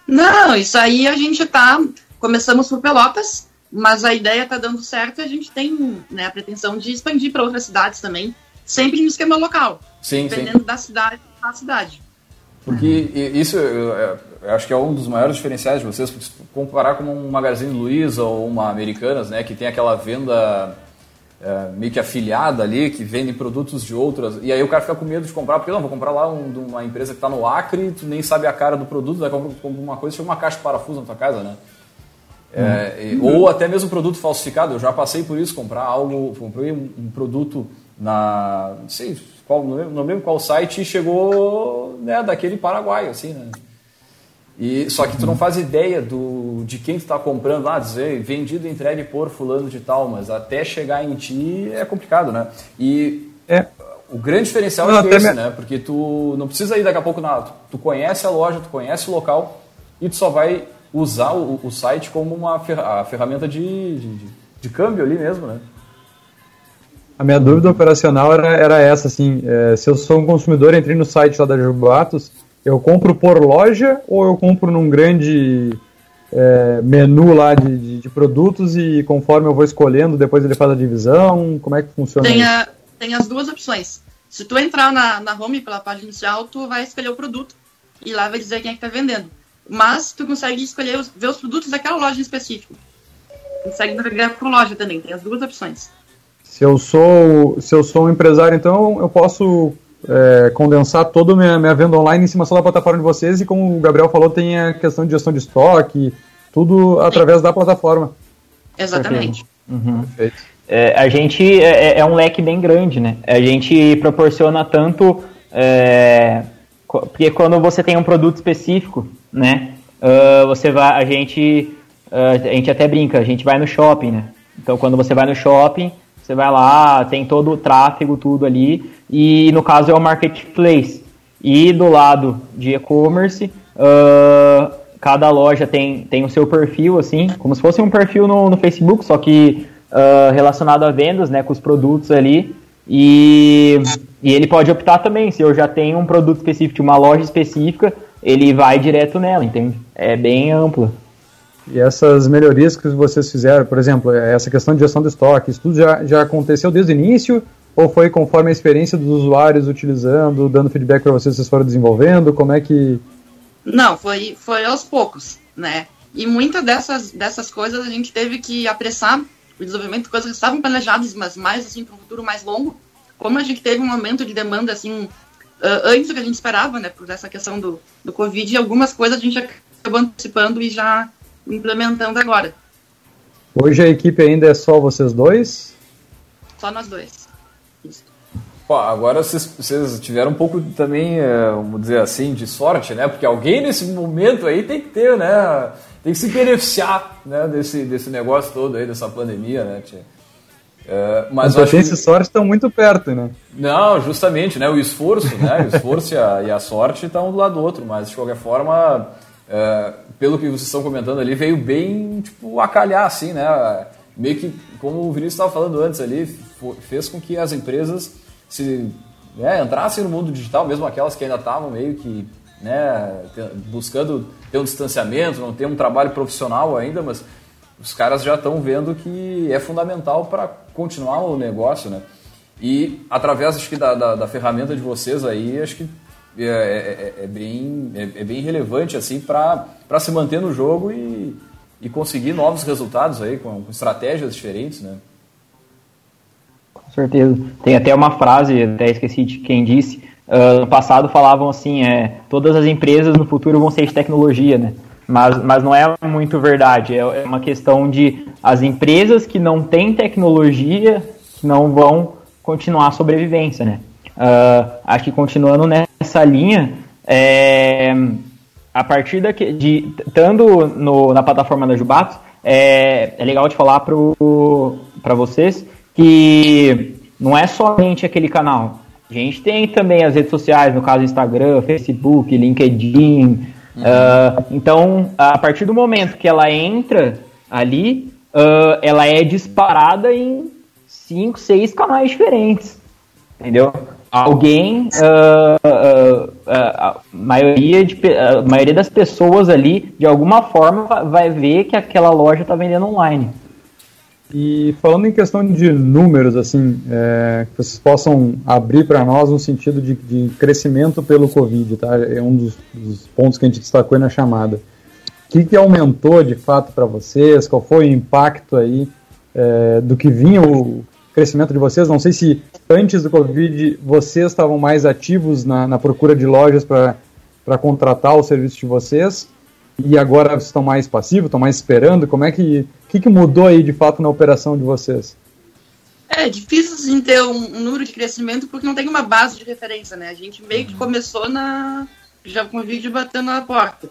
[SPEAKER 5] Não, isso aí a gente tá. Começamos por Pelotas, mas a ideia está dando certo e a gente tem né, a pretensão de expandir para outras cidades também, sempre no esquema local,
[SPEAKER 1] sim,
[SPEAKER 5] dependendo
[SPEAKER 1] sim.
[SPEAKER 5] da cidade a cidade.
[SPEAKER 1] Porque isso eu, acho que é um dos maiores diferenciais de vocês, comparar com um Magazine Luiza ou uma Americanas, né, que tem aquela venda é, meio que afiliada ali, que vendem produtos de outras, e aí o cara fica com medo de comprar, porque não, vou comprar lá um, de uma empresa que está no Acre, tu nem sabe a cara do produto, vai comprar uma coisa, chega uma caixa de parafuso na tua casa, né? É, uhum. Ou até mesmo produto falsificado. Eu já passei por isso, comprar algo, comprei um, um produto na, não sei qual, não lembro qual site e chegou né, daquele Paraguai, assim, né? E, só que tu não faz ideia do, de quem tu está comprando lá, dizer vendido entregue por fulano de tal, mas até chegar em ti é complicado, né? E é. o grande diferencial não, é esse, me... né? Porque tu não precisa ir daqui a pouco na. Tu conhece a loja, tu conhece o local e tu só vai usar o, o site como uma ferra, ferramenta de, de, de, de, câmbio ali mesmo, né?
[SPEAKER 2] A minha dúvida operacional era, era essa, assim, é, se eu sou um consumidor, entrei no site lá da Jubatos, eu compro por loja ou eu compro num grande é, menu lá de, de, de, produtos e conforme eu vou escolhendo, depois ele faz a divisão? Como é que funciona
[SPEAKER 5] tem a, tem as duas opções. Se tu entrar na, na home pela página inicial, tu vai escolher o produto e lá vai dizer quem é que tá vendendo. Mas tu consegue escolher os, ver os produtos daquela loja em específico. Consegue navegar por loja também, tem as duas opções.
[SPEAKER 2] Se eu sou, se eu sou um empresário, então eu posso é, condensar toda a minha, minha venda online em cima só da plataforma de vocês e como o Gabriel falou, tem a questão de gestão de estoque, tudo através da plataforma.
[SPEAKER 5] Exatamente.
[SPEAKER 3] Uhum. Perfeito. É, a gente é, é, é, um leque bem grande, né? A gente proporciona tanto. É, porque quando você tem um produto específico, né? Uh, você vai. A gente. Uh, a gente até brinca, a gente vai no shopping, né? Então quando você vai no shopping, você vai lá, tem todo o tráfego, tudo ali. E no caso é o marketplace. E do lado de e-commerce, uh, cada loja tem, tem o seu perfil, assim, como se fosse um perfil no, no Facebook, só que uh, relacionado a vendas, né, com os produtos ali. E, e ele pode optar também, se eu já tenho um produto específico de uma loja específica, ele vai direto nela, entende? É bem amplo.
[SPEAKER 2] E essas melhorias que vocês fizeram, por exemplo, essa questão de gestão do estoque, isso tudo já, já aconteceu desde o início? Ou foi conforme a experiência dos usuários utilizando, dando feedback para vocês, vocês foram desenvolvendo? Como é que.
[SPEAKER 5] Não, foi, foi aos poucos, né? E muitas dessas, dessas coisas a gente teve que apressar o desenvolvimento de coisas que estavam planejadas, mas mais assim para um futuro mais longo. Como a gente teve um aumento de demanda assim uh, antes do que a gente esperava, né, por essa questão do, do Covid, algumas coisas a gente acabou antecipando e já implementando agora.
[SPEAKER 2] Hoje a equipe ainda é só vocês dois?
[SPEAKER 5] Só nós dois.
[SPEAKER 1] Isso. Pô, agora vocês, vocês, tiveram um pouco também, é, vamos dizer assim, de sorte, né? Porque alguém nesse momento aí tem que ter, né? tem que se beneficiar né, desse, desse negócio todo aí, dessa pandemia, né, tia?
[SPEAKER 2] É, mas a potência que... e sorte estão muito perto, né?
[SPEAKER 1] Não, justamente, né? O esforço, né? O esforço e, a, e a sorte estão um do lado do outro, mas de qualquer forma, é, pelo que vocês estão comentando ali, veio bem, tipo, acalhar, assim, né? Meio que, como o Vinícius estava falando antes ali, fez com que as empresas se né, entrassem no mundo digital, mesmo aquelas que ainda estavam meio que né, buscando ter um distanciamento, não ter um trabalho profissional ainda, mas os caras já estão vendo que é fundamental para continuar o negócio, né? E através acho que da, da, da ferramenta de vocês aí, acho que é, é, é, é bem, é, é, bem relevante assim para se manter no jogo e, e conseguir novos resultados aí com, com estratégias diferentes, né?
[SPEAKER 3] Com certeza. Tem até uma frase, até esqueci de quem disse, Uh, no passado falavam assim, é, todas as empresas no futuro vão ser de tecnologia, né? Mas, mas não é muito verdade. É, é uma questão de as empresas que não têm tecnologia não vão continuar a sobrevivência, né? Uh, acho que continuando nessa linha, é, a partir daqui, de estando no, na plataforma da Jubatos, é, é legal de falar para vocês que não é somente aquele canal. A gente tem também as redes sociais, no caso Instagram, Facebook, LinkedIn. Uhum. Uh, então, a partir do momento que ela entra ali, uh, ela é disparada em cinco, seis canais diferentes. Entendeu? Alguém, uh, a, maioria de, a maioria das pessoas ali, de alguma forma, vai ver que aquela loja está vendendo online.
[SPEAKER 2] E falando em questão de números, assim, é, que vocês possam abrir para nós no sentido de, de, crescimento pelo Covid, tá? É um dos, dos, pontos que a gente destacou na chamada. O que, que aumentou de fato para vocês? Qual foi o impacto aí é, do que vinha o crescimento de vocês? Não sei se antes do Covid vocês estavam mais ativos na, na procura de lojas para contratar o serviço de vocês e agora vocês estão mais passivos, estão mais esperando? Como é que que, que mudou aí de fato na operação de vocês?
[SPEAKER 5] É difícil assim, ter um, um, número de crescimento porque não tem uma base de referência, né? A gente meio que uhum. começou na já com o vídeo batendo na porta.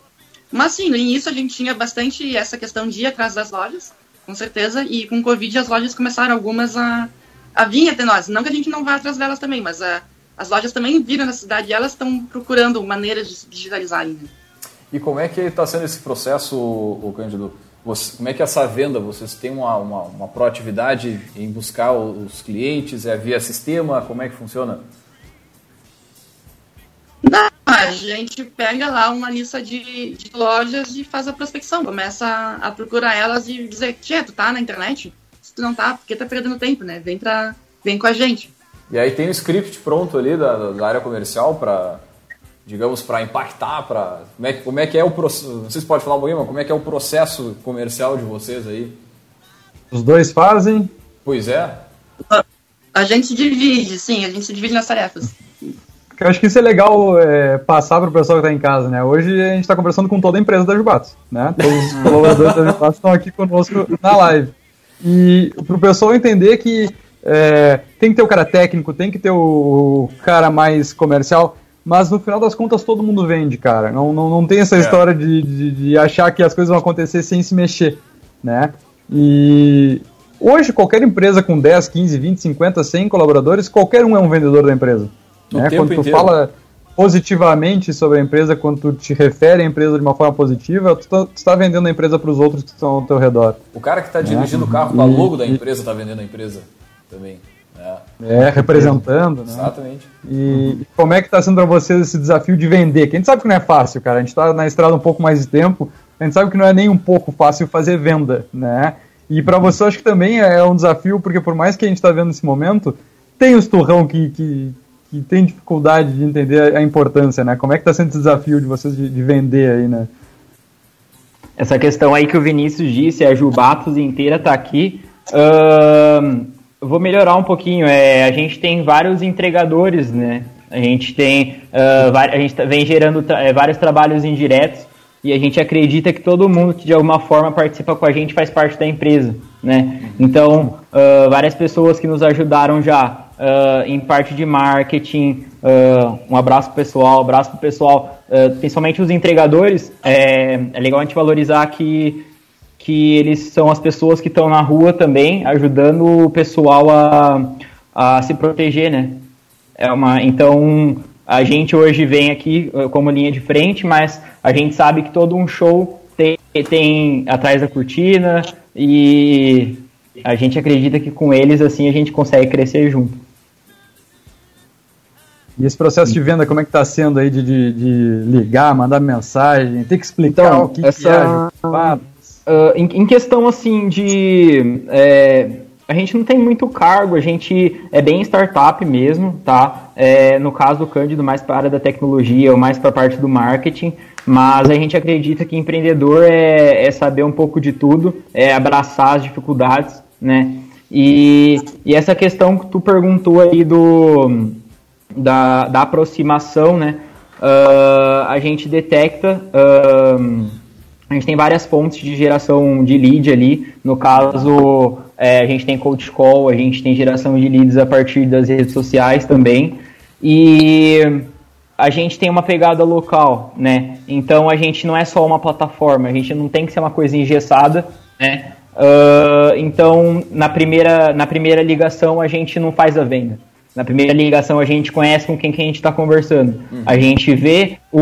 [SPEAKER 5] Mas sim, no início a gente tinha bastante essa questão de ir atrás das lojas, com certeza, e com o Covid as lojas começaram algumas a, a vir até nós. Não que a gente não vá atrás delas também, mas a, as lojas também viram na cidade e elas estão procurando maneiras de se digitalizar ainda.
[SPEAKER 1] E como é que está sendo esse processo, o Cândido? Você, como é que é essa venda? Vocês têm uma, uma, uma proatividade em buscar os clientes? É via sistema? Como é que funciona?
[SPEAKER 5] Não, a gente pega lá uma lista de, de lojas e faz a prospecção. Começa a, a procurar elas e dizer, tia, tu tá na internet? Se tu não tá, porque tá perdendo tempo, né? Vem, pra, vem com a gente.
[SPEAKER 1] E aí tem o script pronto ali da, da área comercial para, digamos, para impactar, para como é, como é que é o processo, vocês podem falar um pouquinho, mas como é que é o processo comercial de vocês aí?
[SPEAKER 2] Os dois fazem?
[SPEAKER 1] Pois é.
[SPEAKER 5] A gente se divide, sim, a gente se divide nas tarefas.
[SPEAKER 2] Eu acho que isso é legal é, passar para o pessoal que está em casa, né? Hoje a gente está conversando com toda a empresa da Jubatos, né? Todos os colaboradores da Jubatos estão aqui conosco na live. E para o pessoal entender que é, tem que ter o cara técnico, tem que ter o cara mais comercial, mas no final das contas todo mundo vende, cara. Não, não, não tem essa é. história de, de, de, achar que as coisas vão acontecer sem se mexer, né? E hoje qualquer empresa com 10, 15, 20, 50, 100 colaboradores, qualquer um é um vendedor da empresa. Né? Quando tu inteiro. fala positivamente sobre a empresa, quando tu te refere à empresa de uma forma positiva, tu está tá vendendo a empresa para os outros que estão ao teu redor.
[SPEAKER 1] O cara que está dirigindo né? o carro com a logo da empresa está vendendo a empresa também.
[SPEAKER 2] É, é representando, né?
[SPEAKER 1] Exatamente.
[SPEAKER 2] E como é que está sendo para vocês esse desafio de vender? Que a gente sabe que não é fácil, cara. A gente está na estrada um pouco mais de tempo, a gente sabe que não é nem um pouco fácil fazer venda, né? E para você, acho que também é um desafio, porque por mais que a gente está vendo nesse momento, tem os turrão que, que, que tem dificuldade de entender a importância, né? Como é que está sendo esse desafio de vocês de, de, vender aí, né?
[SPEAKER 3] Essa questão aí que o Vinícius disse, a Jubatos inteira está aqui. Uh, vou melhorar um pouquinho. É, a gente tem vários entregadores, né? A gente tem, uh, a gente tá, vem gerando tra é, vários trabalhos indiretos e a gente acredita que todo mundo que de alguma forma participa com a gente faz parte da empresa, né? Então, uh, várias pessoas que nos ajudaram já uh, em parte de marketing. Uh, um abraço pessoal, abraço pessoal, uh, principalmente os entregadores. É, é legal a gente valorizar que, que eles são as pessoas que estão na rua também, ajudando o pessoal a, a se proteger, né? É uma, então, a gente hoje vem aqui como linha de frente, mas a gente sabe que todo um show tem, tem atrás da cortina e a gente acredita que com eles assim a gente consegue crescer junto.
[SPEAKER 2] E esse processo de venda, como é que está sendo aí de, de, de, ligar, mandar mensagem, tem que explicar então, o que, essa, que é
[SPEAKER 3] uh, em, em, questão assim de. É, a gente não tem muito cargo, a gente é bem startup mesmo, tá? É, no caso do Cândido, mais para a área da tecnologia ou mais para a parte do marketing, mas a gente acredita que empreendedor é, é saber um pouco de tudo, é abraçar as dificuldades, né? E, e essa questão que tu perguntou aí do da, da aproximação, né? Uh, a gente detecta, uh, a gente tem várias fontes de geração de lead ali. No caso, é, a gente tem coach call, a gente tem geração de leads a partir das redes sociais também. E a gente tem uma pegada local, né? Então a gente não é só uma plataforma, a gente não tem que ser uma coisa engessada, né? Uh, então na primeira, na primeira ligação a gente não faz a venda. Na primeira ligação a gente conhece com quem que a gente está conversando. Uhum. A gente vê o,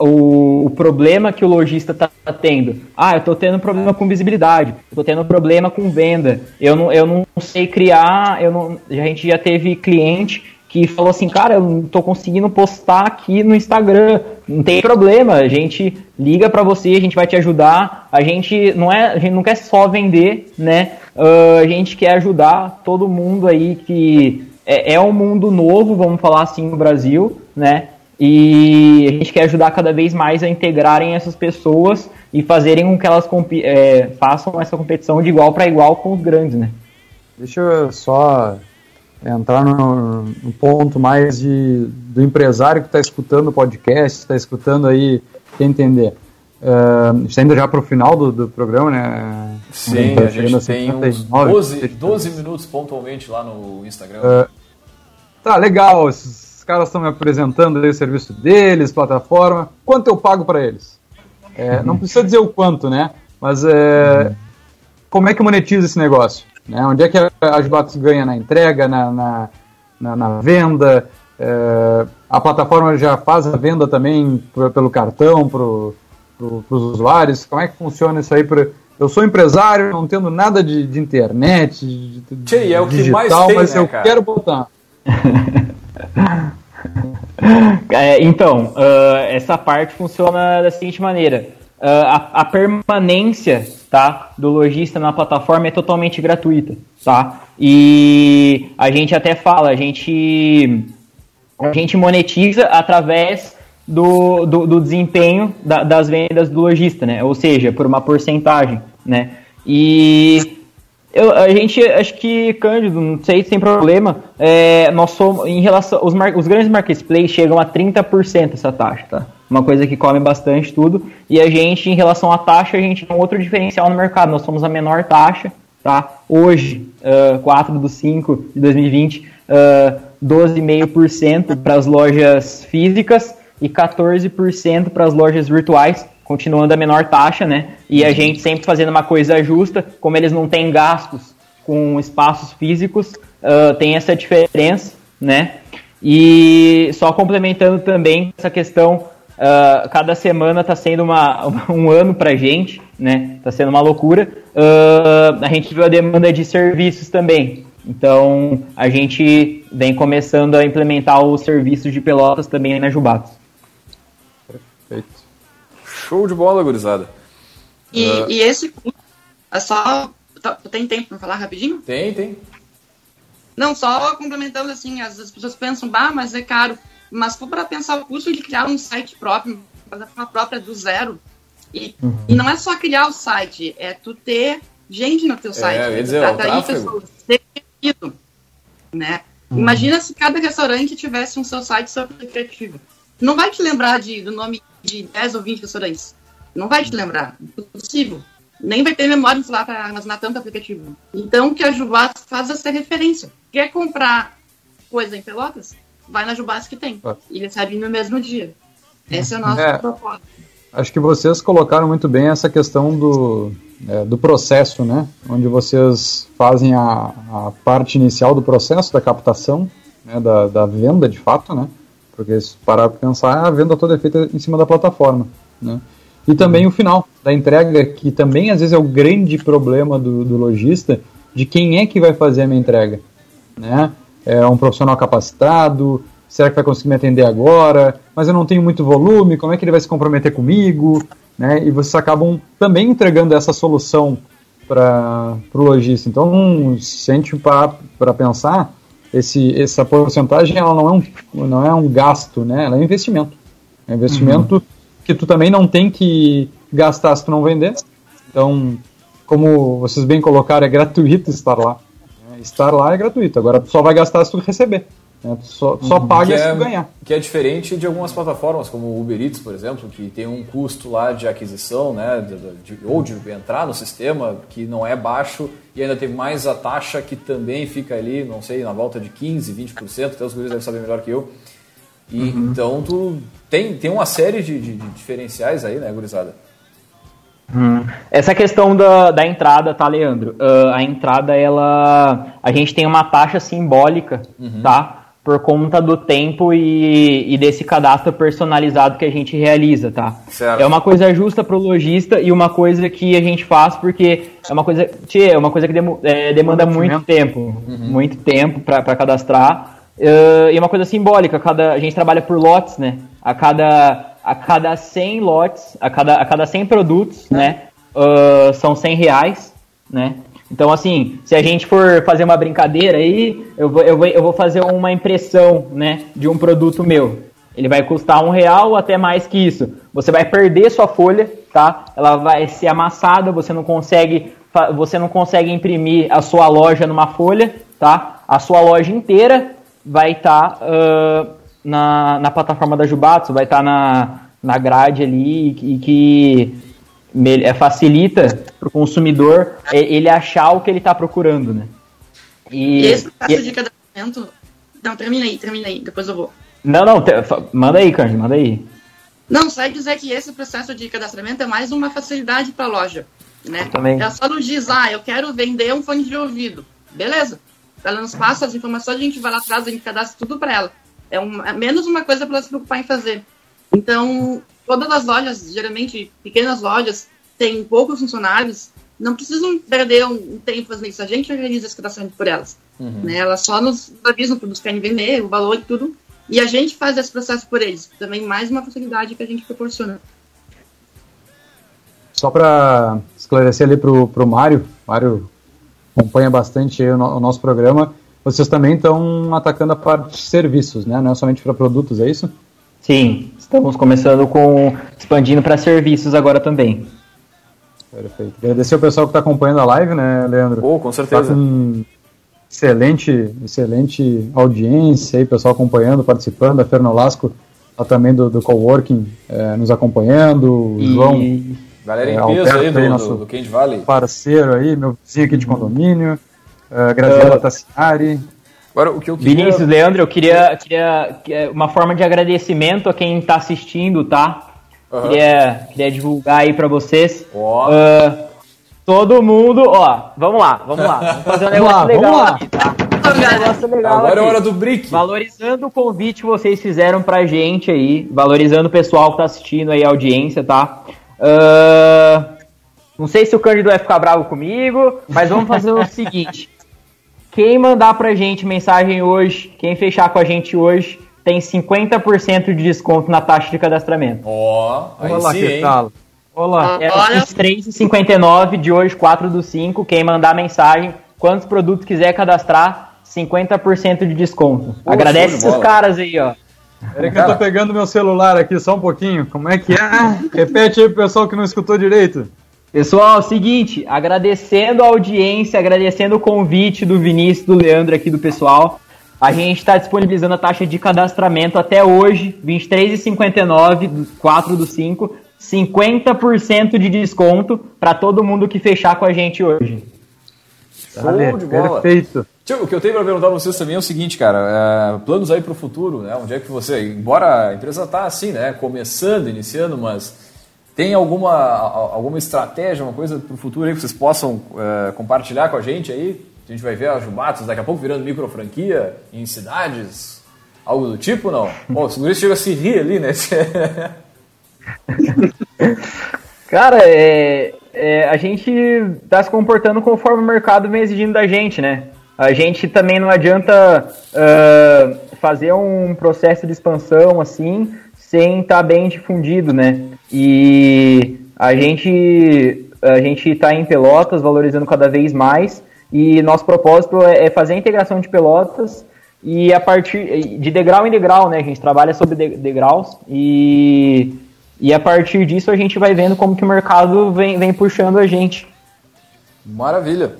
[SPEAKER 3] o, o, problema que o lojista está tendo. Ah, eu estou tendo problema com visibilidade, estou tendo problema com venda, eu não, eu não sei criar, eu não, a gente já teve cliente que falou assim, cara, eu não tô conseguindo postar aqui no Instagram. Não tem problema, a gente liga para você, a gente vai te ajudar. A gente não é, a gente não quer só vender, né? Uh, a gente quer ajudar todo mundo aí que é, é um mundo novo, vamos falar assim, no Brasil, né? E a gente quer ajudar cada vez mais a integrarem essas pessoas e fazerem com que elas é, façam essa competição de igual para igual com os grandes, né?
[SPEAKER 2] Deixa eu só entrar no, no ponto mais de, do empresário que está escutando o podcast, está escutando aí, quer entender. Uh, está indo já para o final do, do, programa, né?
[SPEAKER 1] Sim, tá a gente tem uns 12, 12 minutos pontualmente lá no Instagram. Uh,
[SPEAKER 2] tá, legal, esses caras estão me apresentando aí o serviço deles, plataforma. Quanto eu pago para eles? É, não precisa dizer o quanto, né? Mas é, como é que monetiza esse negócio? Né? Onde é que a Gibatos ganha na entrega, na, na, na, na venda? É, a plataforma já faz a venda também pelo cartão, para pro, os usuários? Como é que funciona isso aí? Pra, eu sou empresário, não tendo nada de, de internet, de,
[SPEAKER 1] Tchê, é o digital, que mais tem,
[SPEAKER 2] mas
[SPEAKER 1] né,
[SPEAKER 2] eu
[SPEAKER 1] cara?
[SPEAKER 2] quero botar. [LAUGHS]
[SPEAKER 3] é, então, uh, essa parte funciona da seguinte maneira. a, a, permanência tá, do lojista na plataforma é totalmente gratuita. Tá? E a gente até fala, a gente, a gente monetiza através do, do, do desempenho da, das vendas do lojista, né? ou seja, por uma porcentagem. Né? E eu, a gente, acho que, Cândido, não sei se tem problema, é, nós somos, em relação, os, mar, os grandes marketplaces chegam a 30% essa taxa, tá? Uma coisa que come bastante tudo, e a gente, em relação à taxa, a gente tem um outro diferencial no mercado, nós somos a menor taxa, tá? Hoje, uh, 4 do 5 de 2020, uh, 12,5% para as lojas físicas e 14% para as lojas virtuais, continuando a menor taxa, né? E a gente sempre fazendo uma coisa justa, como eles não têm gastos com espaços físicos, uh, tem essa diferença, né? E só complementando também essa questão, uh, cada semana está sendo uma, [LAUGHS] um ano para a gente, né? Está sendo uma loucura. Uh, a gente viu a demanda de serviços também. Então a gente vem começando a implementar os serviços de pelotas também na Jubatos.
[SPEAKER 1] Perfeito. Show de bola, gurizada.
[SPEAKER 5] E, uh... e esse é só. Tá, tem tempo para falar rapidinho?
[SPEAKER 1] Tem, tem.
[SPEAKER 5] Não, só complementando assim, as pessoas pensam, bah, mas é caro. Mas for para pensar o custo de criar um site próprio, uma própria do zero. E, uhum. e não é só criar o site, é tu ter gente no teu site. É,
[SPEAKER 1] dizer, atrair pessoas,
[SPEAKER 5] ser criativo, né? Uhum. Imagina se cada restaurante tivesse um seu site sobre criativo. Não vai te lembrar de, do nome de 10 ou 20 restaurantes. Não vai te lembrar. Impossível. Nem vai ter memória lá para armazenar tanto aplicativo. Então, que a Jubas faz é ser referência. Quer comprar coisa em Pelotas? Vai na Jubas que tem. Ah. E recebe no mesmo dia. Essa é a nossa é, proposta.
[SPEAKER 2] Acho que vocês colocaram muito bem essa questão do, é, do processo, né? Onde vocês fazem a, a parte inicial do processo da captação, né? da, da venda de fato, né? Porque se parar para pensar, a venda toda é feita em cima da plataforma. Né? E também o final da entrega, que também às vezes é o grande problema do, do lojista, de quem é que vai fazer a minha entrega. Né? É um profissional capacitado, será que vai conseguir me atender agora? Mas eu não tenho muito volume, como é que ele vai se comprometer comigo? Né? E vocês acabam também entregando essa solução para o lojista. Então, se a gente para pensar, esse, essa porcentagem ela não é, um, não é um gasto, né? Ela é um investimento. É um investimento uhum. que tu também não tem que gastar se tu não vender. Então, como vocês bem colocaram, é gratuito estar lá. Estar lá é gratuito. Agora tu só vai gastar se tu receber. Né? Só, só uhum. paga
[SPEAKER 1] se
[SPEAKER 2] é, ganhar.
[SPEAKER 1] Que é diferente de algumas plataformas, como o Uber Eats, por exemplo, que tem um custo lá de aquisição, né, de, de, ou de entrar no sistema, que não é baixo, e ainda tem mais a taxa que também fica ali, não sei, na volta de 15%, 20%, até os guris devem saber melhor que eu. E, uhum. Então tu tem, tem uma série de, de, de diferenciais aí, né, gurizada?
[SPEAKER 3] Hum. Essa questão da, da entrada, tá, Leandro? Uh, a entrada, ela. A gente tem uma taxa simbólica, uhum. tá? Por conta do tempo e, e, desse cadastro personalizado que a gente realiza, tá? Certo. É uma coisa justa para o lojista e uma coisa que a gente faz porque é uma coisa, tchê, é uma coisa que dem, é, demanda muito tempo, uhum. muito tempo para cadastrar uh, e é uma coisa simbólica. Cada, a gente trabalha por lotes, né? A cada a cada 100 lotes, a cada, a cada 100 produtos, né? Uh, são 100 reais, né? Então, assim, se a gente for fazer uma brincadeira aí, eu vou, eu vou, eu vou fazer uma impressão, né, de um produto meu. Ele vai custar um real ou até mais que isso. Você vai perder sua folha, tá? Ela vai ser amassada, você não consegue, você não consegue imprimir a sua loja numa folha, tá? A sua loja inteira vai estar tá, uh, na, na plataforma da Jubatsu, vai estar tá na, na grade ali e que facilita para o consumidor ele achar o que ele está procurando, né?
[SPEAKER 5] E, e esse processo e... de cadastramento... Não, termina aí, termina aí, depois eu vou.
[SPEAKER 3] Não, não, te... manda aí, Cândido, manda aí.
[SPEAKER 5] Não, só é dizer que esse processo de cadastramento é mais uma facilidade para a loja, né?
[SPEAKER 3] também.
[SPEAKER 5] Ela só nos diz, ah, eu quero vender um fone de ouvido. Beleza. Ela nos passa as informações, a gente vai lá atrás, a gente cadastra tudo para ela. É, um, é menos uma coisa para ela se preocupar em fazer. Então, todas as lojas, geralmente pequenas lojas, têm poucos funcionários, não precisam perder um, tempo fazendo isso. A gente organiza esse cadastramento por elas. Uhum. Né? Elas só nos avisam para nos querem vender, o valor e tudo. E a gente faz esse processo por eles. Também mais uma facilidade que a gente proporciona.
[SPEAKER 2] só para esclarecer ali pro, pro Mário, Mário acompanha bastante o, no, o, nosso programa, vocês também estão atacando a parte de serviços, né? Não é somente para produtos, é isso?
[SPEAKER 3] Sim, estamos começando com expandindo para serviços agora também.
[SPEAKER 2] Perfeito. Agradecer o pessoal que está acompanhando a live, né, Leandro?
[SPEAKER 1] Oh, com certeza. Tá com
[SPEAKER 2] excelente, excelente audiência aí, pessoal acompanhando, participando. A Fernolasco tá também do, do Coworking é, nos acompanhando. O João.
[SPEAKER 1] Galera em é, peso aí do, nosso do, do Valley.
[SPEAKER 2] Parceiro aí, meu vizinho aqui de condomínio. Uh, Graziela uh, Tassinari.
[SPEAKER 3] Agora, o que eu queria... Vinícius, Leandro, eu queria, queria uma forma de agradecimento a quem está assistindo, tá? Uhum. Queria, queria divulgar aí para vocês.
[SPEAKER 1] Oh. Uh,
[SPEAKER 3] todo mundo, ó, vamos lá, vamos lá. Vamos fazer um negócio legal aqui, tá? Um legal
[SPEAKER 1] Agora aqui. é hora do brick.
[SPEAKER 3] Valorizando o convite que vocês fizeram pra gente aí, valorizando o pessoal que tá assistindo aí, a audiência, tá? Uh, não sei se o Cândido vai ficar bravo comigo, mas vamos fazer o [LAUGHS] seguinte. Quem mandar pra gente mensagem hoje, quem fechar com a gente hoje, tem 50% de desconto na taxa de cadastramento.
[SPEAKER 1] Ó, oh,
[SPEAKER 2] Olá, sim, que tal?
[SPEAKER 3] Olá. É, Olha. 3,59 de hoje, 4 do 5. Quem mandar mensagem, quantos produtos quiser cadastrar, 50% de desconto. Pô, Agradece esses caras aí, ó.
[SPEAKER 2] Peraí que eu tô pegando meu celular aqui só um pouquinho. Como é que é? [LAUGHS] Repete aí pro pessoal que não escutou direito.
[SPEAKER 3] Pessoal, seguinte, agradecendo a audiência, agradecendo o convite do Vinícius, do Leandro aqui do pessoal. A gente está disponibilizando a taxa de cadastramento até hoje, R$ 23,59, 4 do 5, 50% de desconto para todo mundo que fechar com a gente hoje.
[SPEAKER 1] Show de bola. Perfeito. Tio, o que eu tenho para perguntar para vocês também é o seguinte, cara, é, planos aí para o futuro, né? Onde é que você, embora a empresa tá assim, né, começando, iniciando, mas tem alguma, alguma estratégia, uma coisa para o futuro aí que vocês possam é, compartilhar com a gente aí? A gente vai ver a Jubatos daqui a pouco virando micro franquia em cidades, algo do tipo, não? [LAUGHS] Bom, o segurança chega a se rir ali, né? [LAUGHS]
[SPEAKER 3] Cara, é, é, a gente está se comportando conforme o mercado vem exigindo da gente, né? A gente também não adianta uh, fazer um processo de expansão assim sem estar tá bem difundido, né? E a gente a gente está em Pelotas, valorizando cada vez mais, e nosso propósito é, é fazer a integração de Pelotas e a partir de degrau em degrau, né? A gente trabalha sobre degraus e, e a partir disso a gente vai vendo como que o mercado vem, vem puxando a gente.
[SPEAKER 1] Maravilha.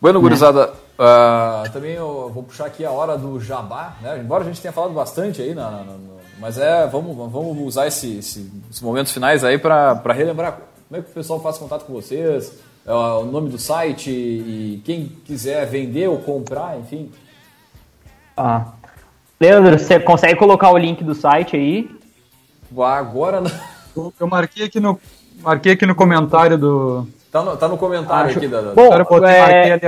[SPEAKER 1] Bueno, né? gurizada, uh, também eu vou puxar aqui a hora do jabá, né? Embora a gente tenha falado bastante aí na, na, na mas é, vamos, vamos usar esse, esse, esses momentos finais aí para relembrar como é que o pessoal faz contato com vocês, é, o nome do site e quem quiser vender ou comprar, enfim.
[SPEAKER 3] Ah. Leandro, você consegue colocar o link do site aí?
[SPEAKER 1] Agora
[SPEAKER 2] não. Eu marquei aqui no, marquei aqui no comentário do.
[SPEAKER 1] Tá no, tá no comentário Acho... aqui da. da...
[SPEAKER 3] Bom, é...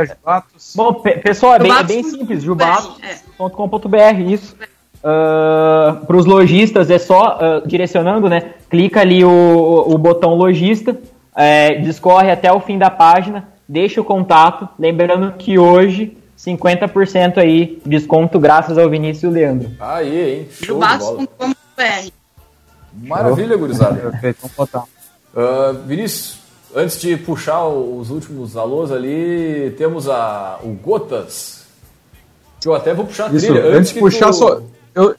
[SPEAKER 3] Bom, pessoal, é bem, é bem simples. Jubatos.com.br, isso. Uh, para os lojistas é só uh, direcionando, né? Clica ali o, o botão lojista, é, discorre até o fim da página, deixa o contato, lembrando que hoje 50% aí desconto graças ao Vinícius e o Leandro.
[SPEAKER 1] Aí, hein? Show Maravilha, gurizada. Perfeito, vamos botar. Uh, Vinícius, antes de puxar os últimos alôs ali, temos a, o Gotas. Que eu até vou puxar a
[SPEAKER 2] Isso, trilha. Antes, antes de puxar, tu... só, eu,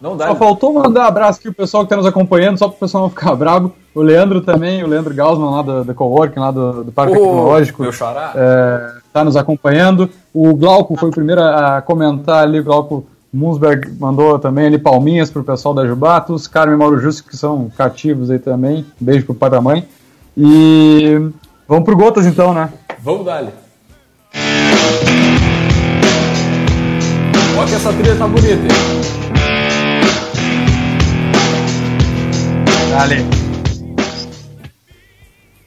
[SPEAKER 2] não dá. Só faltou mandar um abraço aqui o pessoal que está nos acompanhando, só para o pessoal não ficar bravo. O Leandro também, o Leandro Gaussman lá do, do Coworking, lá do, do Parque oh, Tecnológico.
[SPEAKER 1] Meu xará.
[SPEAKER 2] É, tá nos acompanhando. O Glauco foi o primeiro a comentar ali, o Glauco Munsberg mandou também ali palminhas pro pessoal da Jubatos, Carmen e Mauro Justo, que são cativos aí também. Um beijo pro pai da mãe. E vamos pro Gotas então, né?
[SPEAKER 1] Vamos dali. Olha que essa trilha tá bonita, hein?
[SPEAKER 2] Dale.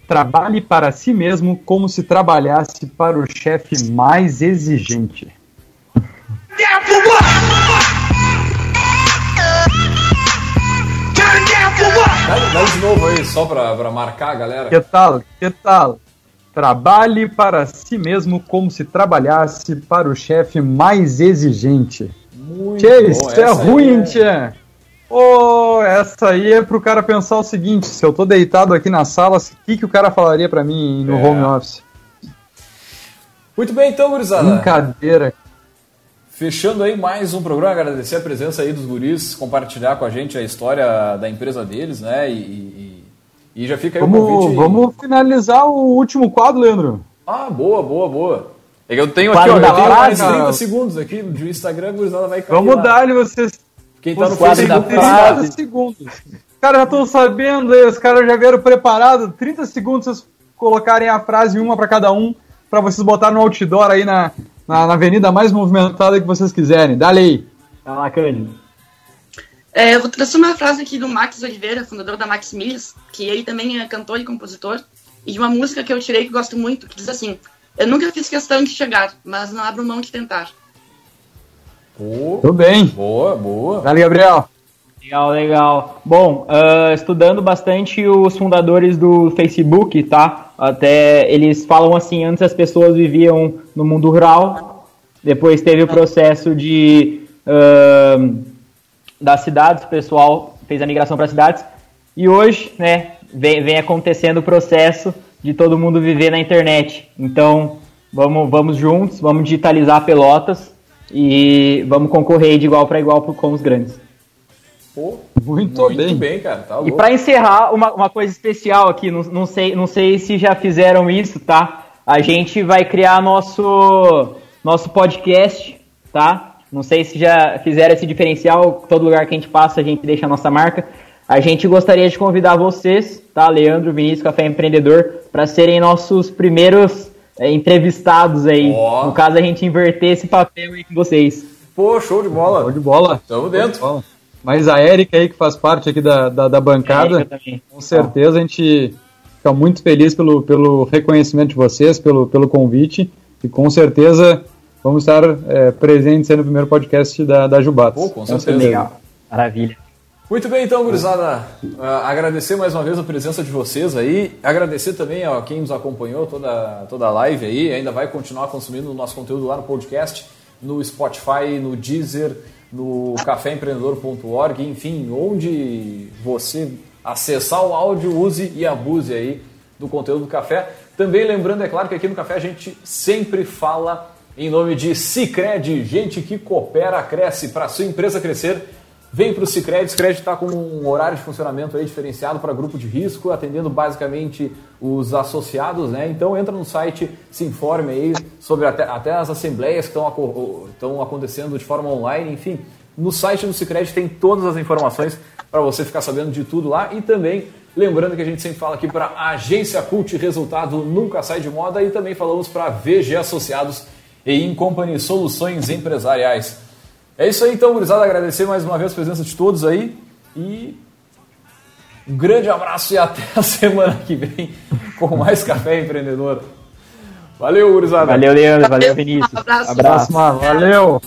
[SPEAKER 2] Trabalhe para si mesmo como se trabalhasse para o chefe mais exigente.
[SPEAKER 1] Dá, de novo aí, só para marcar a galera.
[SPEAKER 2] Que tal? Que tal? Trabalhe para si mesmo como se trabalhasse para o chefe mais exigente. Muito bom. isso é ruim, é... tchê. Ô, essa aí é pro cara pensar o seguinte: se eu tô deitado aqui na sala, o que, que o cara falaria para mim no é. home office?
[SPEAKER 1] Muito bem, então, gurizada.
[SPEAKER 2] Brincadeira.
[SPEAKER 1] Fechando aí mais um programa, agradecer a presença aí dos guris, compartilhar com a gente a história da empresa deles, né? E, e, e já fica aí
[SPEAKER 2] vamos,
[SPEAKER 1] o convite.
[SPEAKER 2] Vamos finalizar o último quadro, Leandro.
[SPEAKER 1] Ah, boa, boa, boa. É que eu tenho aqui, ó, eu tenho mais 30 segundos aqui de Instagram, gurizada vai cair
[SPEAKER 2] Vamos dar-lhe vocês.
[SPEAKER 1] Quem tá no
[SPEAKER 2] Facebook, 30 segundos. Os caras já estão sabendo aí, os caras já vieram preparados. 30 segundos vocês colocarem a frase uma para cada um, para vocês botarem no outdoor aí na, na, na, avenida mais movimentada que vocês quiserem. Dá aí.
[SPEAKER 3] Tá lá, Cândido.
[SPEAKER 5] É, eu vou trazer uma frase aqui do Max Oliveira, fundador da Max Milhas, que ele também é cantor e compositor, e de uma música que eu tirei que gosto muito, que diz assim: Eu nunca fiz questão de chegar, mas não abro mão de tentar.
[SPEAKER 1] Oh,
[SPEAKER 2] Tudo bem.
[SPEAKER 1] Boa, boa.
[SPEAKER 2] Valeu, Gabriel.
[SPEAKER 3] Legal, legal. Bom, uh, estudando bastante os fundadores do Facebook, tá? Até eles falam assim, antes as pessoas viviam no mundo rural, depois teve o processo de uh, das cidades, o pessoal fez a migração para cidades, e hoje, né, vem, vem acontecendo o processo de todo mundo viver na internet. Então, vamos, vamos juntos, vamos digitalizar Pelotas e vamos concorrer de igual para igual com os grandes.
[SPEAKER 1] Pô, muito, muito bem. bem. cara. Tá
[SPEAKER 3] e para encerrar, uma, uma coisa especial aqui, não, não, sei, não sei se já fizeram isso, tá? A gente vai criar nosso, nosso podcast, tá? Não sei se já fizeram esse diferencial, todo lugar que a gente passa a gente deixa a nossa marca. A gente gostaria de convidar vocês, tá? Leandro, Vinícius, Café Empreendedor, para serem nossos primeiros é, entrevistados aí. Oh. No caso, a gente inverter esse papel aí com vocês.
[SPEAKER 1] Pô, show de bola.
[SPEAKER 2] Show de bola.
[SPEAKER 1] Tamo dentro.
[SPEAKER 2] Mas a Érica aí, que faz parte aqui da, da, da bancada, com certeza a gente fica muito feliz pelo, pelo reconhecimento de vocês, pelo, pelo convite, e com certeza vamos estar é, presentes aí no primeiro podcast da, da Jubatos.
[SPEAKER 1] Pô, com certeza. Legal.
[SPEAKER 3] Maravilha.
[SPEAKER 1] Muito bem, então, gurizada, uh, agradecer mais uma vez a presença de vocês aí, agradecer também a quem nos acompanhou toda, toda a live aí, ainda vai continuar consumindo o nosso conteúdo lá no podcast, no Spotify, no Deezer, no caféempreendedor.org, enfim, onde você acessar o áudio, use e abuse aí do conteúdo do café. Também lembrando, é claro, que aqui no café a gente sempre fala em nome de Cicred, gente que coopera, cresce, para sua empresa crescer. Vem para o Cicred, Cicred está com um horário de funcionamento aí diferenciado para grupo de risco, atendendo basicamente os associados, né? Então entra no site, se informe aí sobre até, até as assembleias que estão acontecendo de forma online, enfim. No site do Cicred tem todas as informações para você ficar sabendo de tudo lá e também lembrando que a gente sempre fala aqui para Agência Cult, resultado nunca sai de moda e também falamos para VG Associados e Incompany Soluções Empresariais. É isso aí então, gurizada. Agradecer mais uma vez a presença de todos aí. E um grande abraço e até a [LAUGHS] semana que vem com mais Café Empreendedor. Valeu, gurizada.
[SPEAKER 3] Valeu, Leandro. Valeu, Vinícius. Um
[SPEAKER 2] abraço. abraço. Valeu.